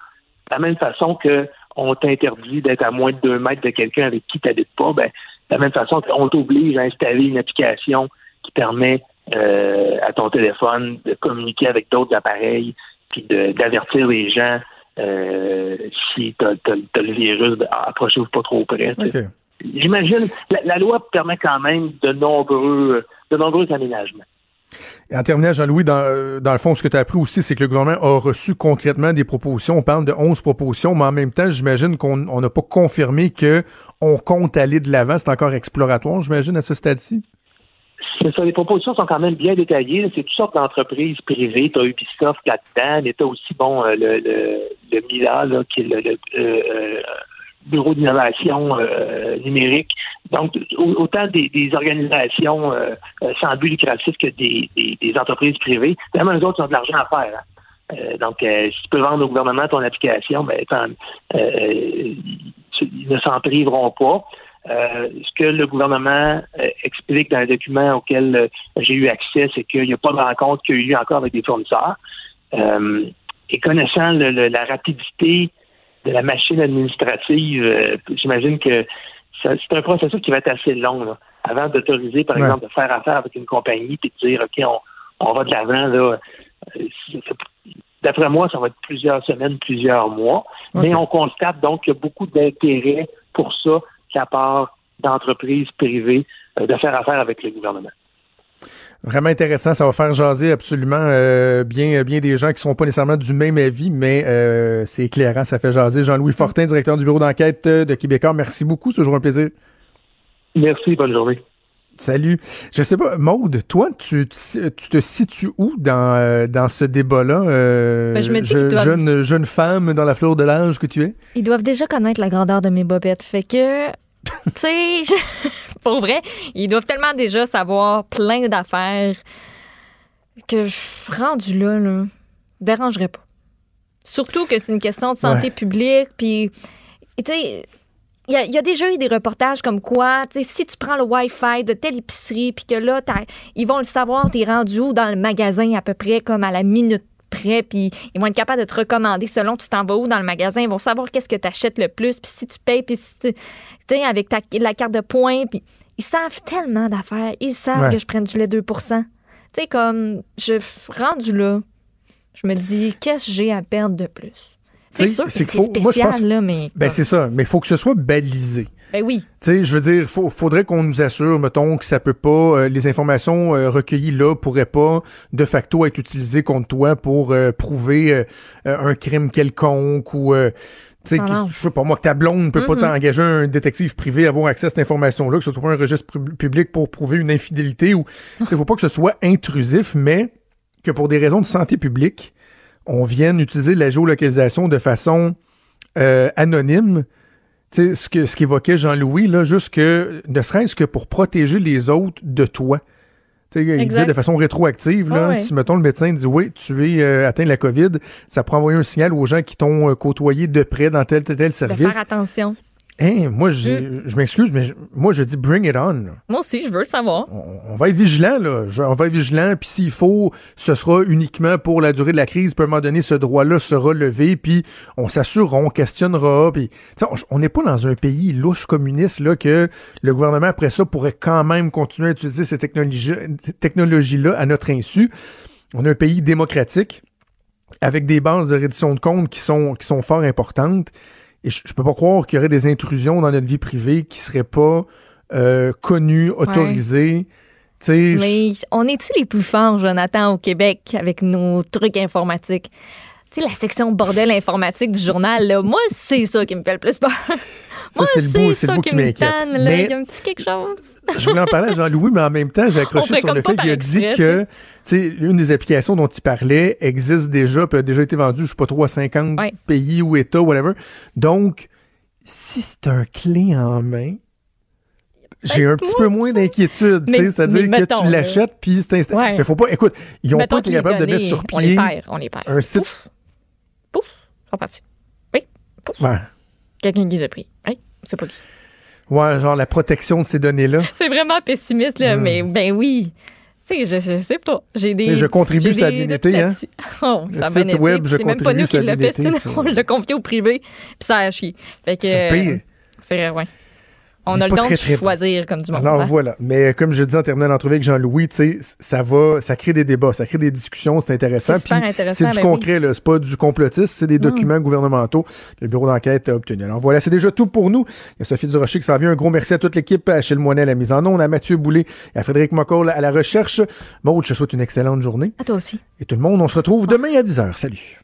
de la même façon que on t'interdit d'être à moins de deux mètres de quelqu'un avec qui tu n'habites pas, ben, de la même façon qu'on t'oblige à installer une application qui permet euh, à ton téléphone de communiquer avec d'autres appareils, puis d'avertir les gens euh, si tu as, le virus, ben, approchez-vous pas trop près. sais. J'imagine, la, la loi permet quand même de nombreux, de nombreux aménagements. Et en terminant, Jean-Louis, dans, euh, dans le fond, ce que tu as appris aussi, c'est que le gouvernement a reçu concrètement des propositions. On parle de 11 propositions, mais en même temps, j'imagine qu'on on n'a pas confirmé que on compte aller de l'avant. C'est encore exploratoire, j'imagine, à ce stade-ci? C'est ça, les propositions sont quand même bien détaillées. C'est toutes sortes d'entreprises privées. Tu as Ubisoft là-dedans, mais tu as aussi bon, euh, le, le, le Mila, là, qui est le, le, euh, bureaux d'innovation euh, numérique. Donc, au- autant des, des organisations euh, euh, sans but lucratif que des, des- des entreprises privées. Vraiment, eux autres, ils ont de l'argent à faire. hein. Euh, donc, euh, si tu peux vendre au gouvernement ton application, ben, tant- euh, ils ne s'en priveront pas. Euh, ce que le gouvernement euh, explique dans un document auquel euh, j'ai eu accès, c'est qu'il n'y a pas de rencontre qui a eu encore avec des fournisseurs. Euh, et connaissant le- le- la rapidité de la machine administrative, euh, j'imagine que c'est un processus qui va être assez long là, avant d'autoriser, par Ouais. exemple, de faire affaire avec une compagnie puis de dire OK, on, on va de l'avant là. Euh, D'après moi, ça va être plusieurs semaines, plusieurs mois. Mais on constate donc qu'il y a beaucoup d'intérêt pour ça de la part d'entreprises privées euh, de faire affaire avec le gouvernement. Vraiment intéressant. Ça va faire jaser absolument euh, bien, bien des gens qui sont pas nécessairement du même avis, mais euh, c'est éclairant. Ça fait jaser. Jean-Louis Fortin, directeur du bureau d'enquête euh, de Québécois. Merci beaucoup. C'est toujours un plaisir. Merci. Bonne journée. Salut. Je sais pas, Maude, toi, tu, tu tu te situes où dans, euh, dans ce débat-là? euh, Ben, je me dis je- qu'ils doivent- jeune, jeune femme dans la fleur de l'âge que tu es? Ils doivent déjà connaître la grandeur de mes bobettes. Fait que, tu sais, je- pour vrai, ils doivent tellement déjà savoir plein d'affaires que je rendu là, là, dérangerait pas. Surtout que c'est une question de santé Ouais. publique, puis, tu sais, il y, a- il y a déjà eu des reportages comme quoi, tu sais, si tu prends le Wi-Fi de telle épicerie, puis que là, ils vont le savoir, t'es rendu où dans le magasin à peu près comme à la minute puis ils vont être capables de te recommander selon tu t'en vas où dans le magasin. Ils vont savoir qu'est-ce que tu achètes le plus, puis si tu payes, puis si tu sais, avec ta, la carte de points, puis ils savent tellement d'affaires. Ils savent Ouais. que je prenne du lait 2 Tu sais, comme, je rendu là, je me dis, qu'est-ce que j'ai à perdre de plus? C'est sûr que c'est moi, je spécial, pense- là, mais... Ben, c'est ça. Mais il faut que ce soit balisé. Ben oui. Tu sais, je veux dire, faut, faudrait qu'on nous assure, mettons, que ça peut pas, euh, les informations euh, recueillies là pourraient pas de facto être utilisées contre toi pour euh, prouver un crime quelconque ou, tu sais, Ah je sais pas moi, que ta blonde ne peut pas t'engager un détective privé à avoir accès à cette information-là, que ce soit pas un registre pub- public pour prouver une infidélité ou, tu sais, faut pas que ce soit intrusif, mais que pour des raisons de santé publique, on vienne utiliser la géolocalisation de façon anonyme. Ce que ce qu'évoquait Jean-Louis, là, juste que, ne serait-ce que pour protéger les autres de toi. Il disait de façon rétroactive, là, ouais. si, mettons, le médecin dit, oui, tu es euh, atteint de la COVID, ça pourrait envoyer un signal aux gens qui t'ont euh, côtoyé de près dans tel, tel, tel De service. faire attention. Hein, moi, Mm. je m'excuse, mais je- moi, je dis bring it on. là. Moi aussi, je veux savoir. On va être vigilant, là. Je- on va être vigilant, puis s'il faut, ce sera uniquement pour la durée de la crise. Puis à un moment donné, ce droit-là sera levé, puis on s'assurera, on questionnera. Puis, on- n'est pas dans un pays louche communiste, là, que le gouvernement, après ça, pourrait quand même continuer à utiliser ces technologies- technologies-là à notre insu. On a un pays démocratique avec des bases de reddition de comptes qui sont, qui sont fort importantes. Et je, je peux pas croire qu'il y aurait des intrusions dans notre vie privée qui seraient pas euh, connues, autorisées. Mais on est-tu les plus forts, Jonathan, au Québec, avec nos trucs informatiques? Sais, la section bordel informatique du journal, là, moi, c'est ça qui me fait le plus peur. moi, c'est le bout- c'est le ça bout qui m'inquiète. Il y a un petit quelque chose. je voulais en parler à Jean-Louis, mais en même temps, j'ai accroché sur le fait qu'il a dit que, tu sais, une des applications dont il parlait existe déjà, puis a déjà été vendue, je sais pas trop, à 50 pays ou États, whatever. Donc, si c'est un clé en main, j'ai un petit peu moins d'inquiétude, tu Mais- sais, c'est-à-dire que tu l'achètes, puis c'est instant. Ouais. Mais faut pas, écoute, ils ont Mettons pas été capables de mettre sur on les pied perd, on les perd. un site. Sont partis. Oui. Ouais. Quelqu'un qui les a pris. Hey, c'est pas qui. Ouais, genre la protection de ces données-là. C'est vraiment pessimiste, là, Hmm. mais ben oui. Tu sais, je, je sais pas. J'ai des. Et je contribue bien-été, doutes hein. Oh, ça a site bien été, web, je C'est même pas nous qui la fait, on l'a confié au privé, puis ça a chié. Fait que. C'est pire. euh, C'est vrai, ouais. On a le don très, de choisir comme du monde. Alors hein. voilà. Mais comme je dis en terminant l'entrevue avec Jean-Louis, tu sais, ça va, ça crée des débats, ça crée des discussions, c'est intéressant. C'est super Puis intéressant, C'est du ben oui. concret, là. C'est pas du complotisme, c'est des documents gouvernementaux que le bureau d'enquête a obtenus. Alors voilà, c'est déjà tout pour nous. Il y a Sophie Durocher qui s'en vient. Un gros merci à toute l'équipe, à Achille Moinet à la mise en onde, à Mathieu Boulay et à Frédéric Mocoll à la recherche. Maud, je te souhaite une excellente journée. À toi aussi. Et tout le monde, on se retrouve demain à 10h. Salut.